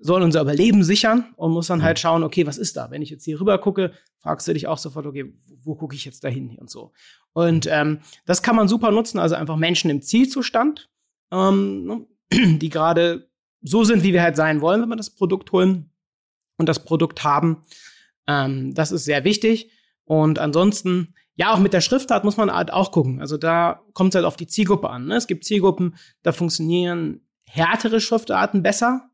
soll unser Überleben sichern und muss dann halt mhm. schauen, okay, was ist da? Wenn ich jetzt hier rüber gucke, fragst du dich auch sofort, okay, wo gucke ich jetzt dahin und so. Und ähm, das kann man super nutzen, also einfach Menschen im Zielzustand, ähm, ne, die gerade so sind, wie wir halt sein wollen, wenn wir das Produkt holen und das Produkt haben. Ähm, das ist sehr wichtig. Und ansonsten, ja, auch mit der Schriftart muss man halt auch gucken. Also da kommt es halt auf die Zielgruppe an. Ne? Es gibt Zielgruppen, da funktionieren härtere Schriftarten besser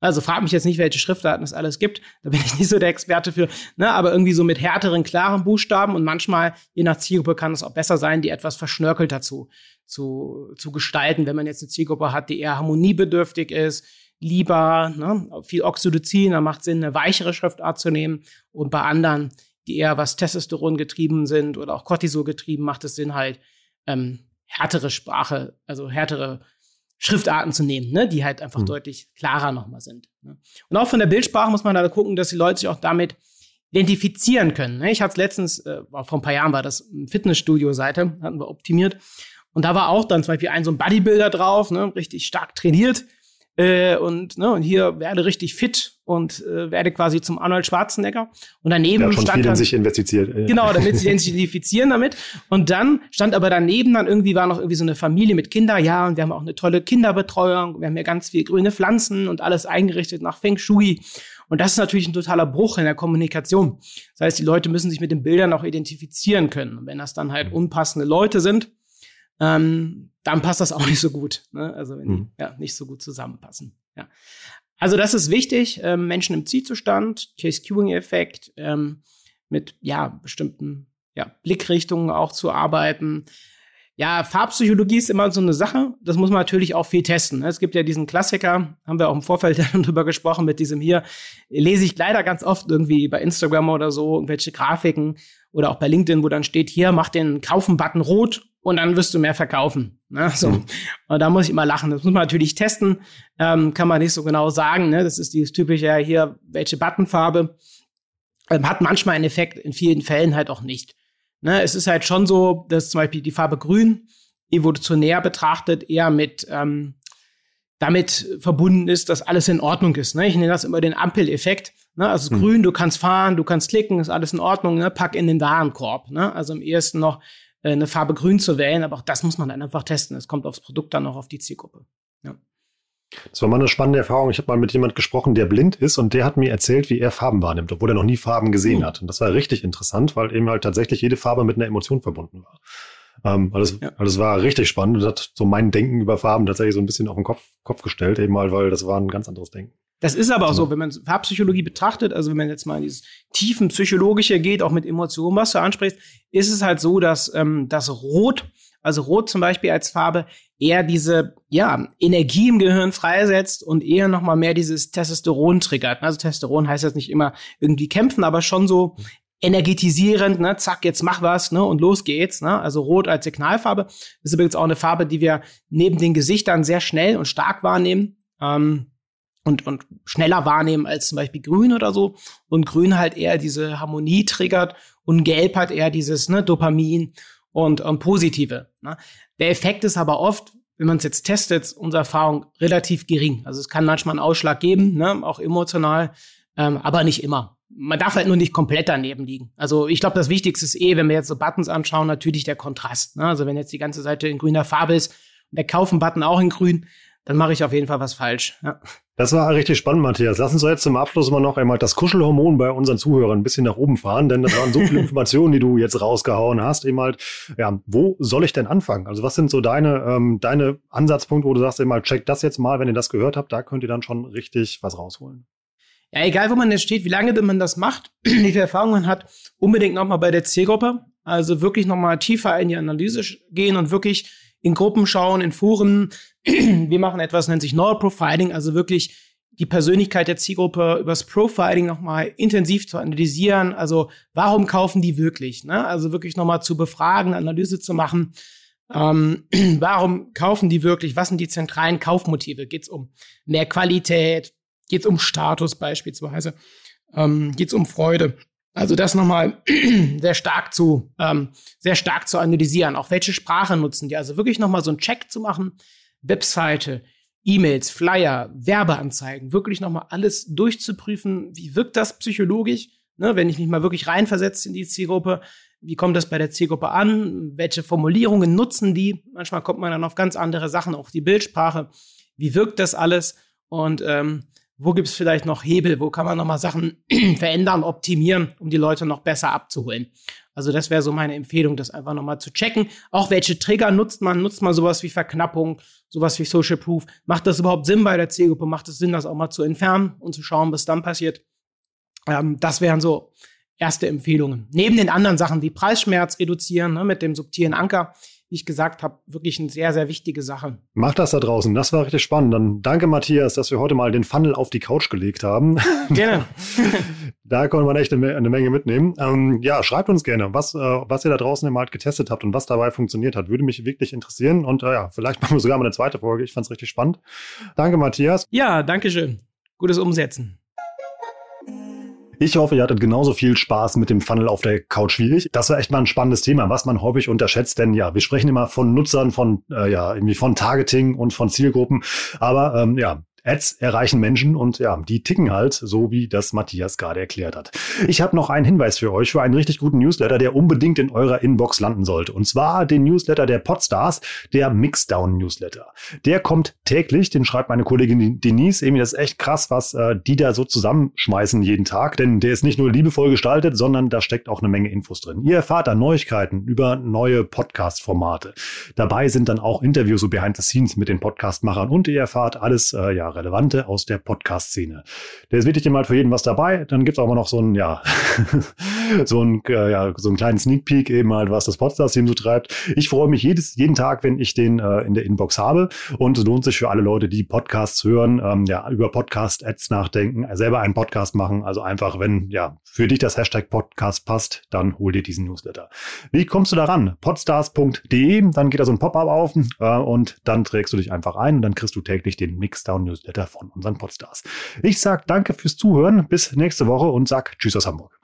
Also frag mich jetzt nicht, welche Schriftarten es alles gibt. Da bin ich nicht so der Experte für. Ne? Aber irgendwie so mit härteren, klaren Buchstaben und manchmal, je nach Zielgruppe, kann es auch besser sein, die etwas verschnörkelter zu, zu, zu gestalten. Wenn man jetzt eine Zielgruppe hat, die eher harmoniebedürftig ist, lieber ne? viel Oxytocin, dann macht Sinn, eine weichere Schriftart zu nehmen. Und bei anderen, die eher was Testosteron getrieben sind oder auch Cortisol getrieben, macht es Sinn halt, ähm, härtere Sprache, also härtere Schriftarten zu nehmen, ne, die halt einfach mhm. deutlich klarer nochmal sind. Ne. Und auch von der Bildsprache muss man da gucken, dass die Leute sich auch damit identifizieren können. Ne. Ich hatte es letztens, äh, vor ein paar Jahren war das Fitnessstudio-Seite, hatten wir optimiert. Und da war auch dann zum Beispiel ein so ein Bodybuilder drauf, ne, richtig stark trainiert. Äh, und, ne, und hier werde richtig fit und äh, werde quasi zum Arnold Schwarzenegger. Und daneben ja, schon stand viel dann, in sich investiert. Genau, damit sie identifizieren damit. Und dann stand aber daneben dann irgendwie war noch irgendwie so eine Familie mit Kindern. Ja, und wir haben auch eine tolle Kinderbetreuung. Wir haben hier ganz viel grüne Pflanzen und alles eingerichtet nach Feng Shui. Und das ist natürlich ein totaler Bruch in der Kommunikation. Das heißt, die Leute müssen sich mit den Bildern auch identifizieren können. Und wenn das dann halt unpassende Leute sind, ähm, dann passt das auch nicht so gut. Ne? Also wenn die mhm. ja, nicht so gut zusammenpassen. Ja. Also das ist wichtig, ähm, Menschen im Zielzustand, Case-Queuing-Effekt, ähm, mit ja, bestimmten ja, Blickrichtungen auch zu arbeiten. Ja, Farbpsychologie ist immer so eine Sache. Das muss man natürlich auch viel testen. Ne? Es gibt ja diesen Klassiker, haben wir auch im Vorfeld drüber gesprochen, mit diesem hier, lese ich leider ganz oft irgendwie bei Instagram oder so, irgendwelche Grafiken oder auch bei LinkedIn, wo dann steht, hier, mach den Kaufen-Button rot und dann wirst du mehr verkaufen. Ne? So. Mhm. Und da muss ich immer lachen. Das muss man natürlich testen. Ähm, kann man nicht so genau sagen. Ne? Das ist dieses typische hier, welche Buttonfarbe. Ähm, hat manchmal einen Effekt, in vielen Fällen halt auch nicht. Ne? Es ist halt schon so, dass zum Beispiel die Farbe Grün evolutionär betrachtet eher mit ähm, damit verbunden ist, dass alles in Ordnung ist. Ne? Ich nenne das immer den Ampeleffekt. Ne? Also mhm. grün, du kannst fahren, du kannst klicken, ist alles in Ordnung, ne? pack in den Warenkorb. Ne? Also am ehesten noch äh, eine Farbe grün zu wählen, aber auch das muss man dann einfach testen. Es kommt aufs Produkt dann auch auf die Zielgruppe. Ja. Das war mal eine spannende Erfahrung. Ich habe mal mit jemand gesprochen, der blind ist und der hat mir erzählt, wie er Farben wahrnimmt, obwohl er noch nie Farben gesehen mhm. hat. Und das war richtig interessant, weil eben halt tatsächlich jede Farbe mit einer Emotion verbunden war. Ähm, alles, ja. alles war richtig spannend und hat so mein Denken über Farben tatsächlich so ein bisschen auf den Kopf, Kopf gestellt, eben mal, weil das war ein ganz anderes Denken. Das ist aber auch so, wenn man Farbpsychologie betrachtet, also wenn man jetzt mal in dieses tiefen Psychologische geht, auch mit Emotionen, was du ansprichst, ist es halt so, dass ähm, das Rot, also Rot zum Beispiel als Farbe, eher diese ja, Energie im Gehirn freisetzt und eher nochmal mehr dieses Testosteron triggert. Also Testosteron heißt jetzt nicht immer irgendwie kämpfen, aber schon so energetisierend, ne, zack, jetzt mach was, ne, und los geht's, ne, also rot als Signalfarbe. ist übrigens auch eine Farbe, die wir neben den Gesichtern sehr schnell und stark wahrnehmen. Ähm, und, und schneller wahrnehmen als zum Beispiel grün oder so. Und grün halt eher diese Harmonie triggert und gelb hat eher dieses ne, Dopamin und, und positive. Ne. Der Effekt ist aber oft, wenn man es jetzt testet, unsere Erfahrung relativ gering. Also es kann manchmal einen Ausschlag geben, ne, auch emotional, ähm, aber nicht immer. Man darf halt nur nicht komplett daneben liegen. Also ich glaube, das Wichtigste ist eh, wenn wir jetzt so Buttons anschauen, natürlich der Kontrast. Ne? Also wenn jetzt die ganze Seite in grüner Farbe ist und der Kaufen-Button auch in grün, dann mache ich auf jeden Fall was falsch. Ja. Das war richtig spannend, Matthias. Lass uns jetzt zum Abschluss mal noch einmal das Kuschelhormon bei unseren Zuhörern ein bisschen nach oben fahren, denn das waren so viele Informationen, die du jetzt rausgehauen hast. Eben halt, ja, wo soll ich denn anfangen? Also was sind so deine, ähm, deine Ansatzpunkte, wo du sagst, eben mal, check das jetzt mal, wenn ihr das gehört habt, da könnt ihr dann schon richtig was rausholen. Ja, egal wo man jetzt steht, wie lange man das macht, wie viel Erfahrung man hat, unbedingt nochmal bei der Zielgruppe. Also wirklich nochmal tiefer in die Analyse gehen und wirklich in Gruppen schauen, in Foren. Wir machen etwas, nennt sich Neuroprofiling, also wirklich die Persönlichkeit der Zielgruppe übers Profiling nochmal intensiv zu analysieren. Also warum kaufen die wirklich? Ne? Also wirklich nochmal zu befragen, Analyse zu machen. Ähm, warum kaufen die wirklich? Was sind die zentralen Kaufmotive? Geht es um mehr Qualität? Geht es um Status beispielsweise? Ähm, Geht es um Freude? Also das nochmal sehr stark zu, ähm, sehr stark zu analysieren. Auch welche Sprache nutzen die? Also wirklich nochmal so einen Check zu machen. Webseite, E-Mails, Flyer, Werbeanzeigen, wirklich nochmal alles durchzuprüfen. Wie wirkt das psychologisch? Ne, wenn ich mich mal wirklich reinversetze in die Zielgruppe, wie kommt das bei der Zielgruppe an? Welche Formulierungen nutzen die? Manchmal kommt man dann auf ganz andere Sachen, auch die Bildsprache. Wie wirkt das alles? Und ähm, wo gibt es vielleicht noch Hebel, wo kann man nochmal Sachen verändern, optimieren, um die Leute noch besser abzuholen. Also das wäre so meine Empfehlung, das einfach nochmal zu checken. Auch welche Trigger nutzt man? Nutzt man sowas wie Verknappung, sowas wie Social Proof? Macht das überhaupt Sinn bei der Zielgruppe? Macht es Sinn, das auch mal zu entfernen und zu schauen, was dann passiert? Ähm, das wären so erste Empfehlungen. Neben den anderen Sachen wie Preisschmerz reduzieren ne, mit dem subtilen Anker wie ich gesagt habe, wirklich eine sehr, sehr wichtige Sache. Macht das da draußen. Das war richtig spannend. Dann danke, Matthias, dass wir heute mal den Funnel auf die Couch gelegt haben. Gerne. da konnte man echt eine, eine Menge mitnehmen. Ähm, ja, schreibt uns gerne, was, äh, was ihr da draußen immer halt getestet habt und was dabei funktioniert hat. Würde mich wirklich interessieren. Und äh, ja, vielleicht machen wir sogar mal eine zweite Folge. Ich fand es richtig spannend. Danke, Matthias. Ja, danke schön. Gutes Umsetzen. Ich hoffe, ihr hattet genauso viel Spaß mit dem Funnel auf der Couch wie ich. Das war echt mal ein spannendes Thema, was man häufig unterschätzt, denn ja, wir sprechen immer von Nutzern, von äh, ja irgendwie von Targeting und von Zielgruppen, aber ähm, ja, Ads erreichen Menschen und ja, die ticken halt, so wie das Matthias gerade erklärt hat. Ich habe noch einen Hinweis für euch für einen richtig guten Newsletter, der unbedingt in eurer Inbox landen sollte. Und zwar den Newsletter der Podstars, der Mixdown Newsletter. Der kommt täglich, den schreibt meine Kollegin Denise. Irgendwie, das ist echt krass, was äh, die da so zusammenschmeißen jeden Tag, denn der ist nicht nur liebevoll gestaltet, sondern da steckt auch eine Menge Infos drin. Ihr erfahrt da Neuigkeiten über neue Podcast-Formate. Dabei sind dann auch Interviews so behind the scenes mit den Podcast-Machern und ihr erfahrt alles, äh, ja, Relevante aus der Podcast-Szene. Der ist wirklich immer für jeden was dabei. Dann gibt es aber noch so ein, ja, so ein, äh, ja, so einen kleinen Sneak Peek eben halt, was das Podcast-Team so treibt. Ich freue mich jedes, jeden Tag, wenn ich den äh, in der Inbox habe. Und es lohnt sich für alle Leute, die Podcasts hören, ähm, ja, über Podcast-Ads nachdenken, selber einen Podcast machen. Also einfach, wenn, ja, für dich das Hashtag Podcast passt, dann hol dir diesen Newsletter. Wie kommst du daran? Podstars.de, dann geht da so ein Pop-up auf äh, und dann trägst du dich einfach ein und dann kriegst du täglich den Mixdown Newsletter Newsletter von unseren Podstars. Ich sage danke fürs Zuhören, bis nächste Woche und sag Tschüss aus Hamburg.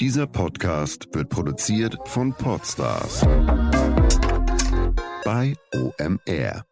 Dieser Podcast wird produziert von Podstars bei OMR.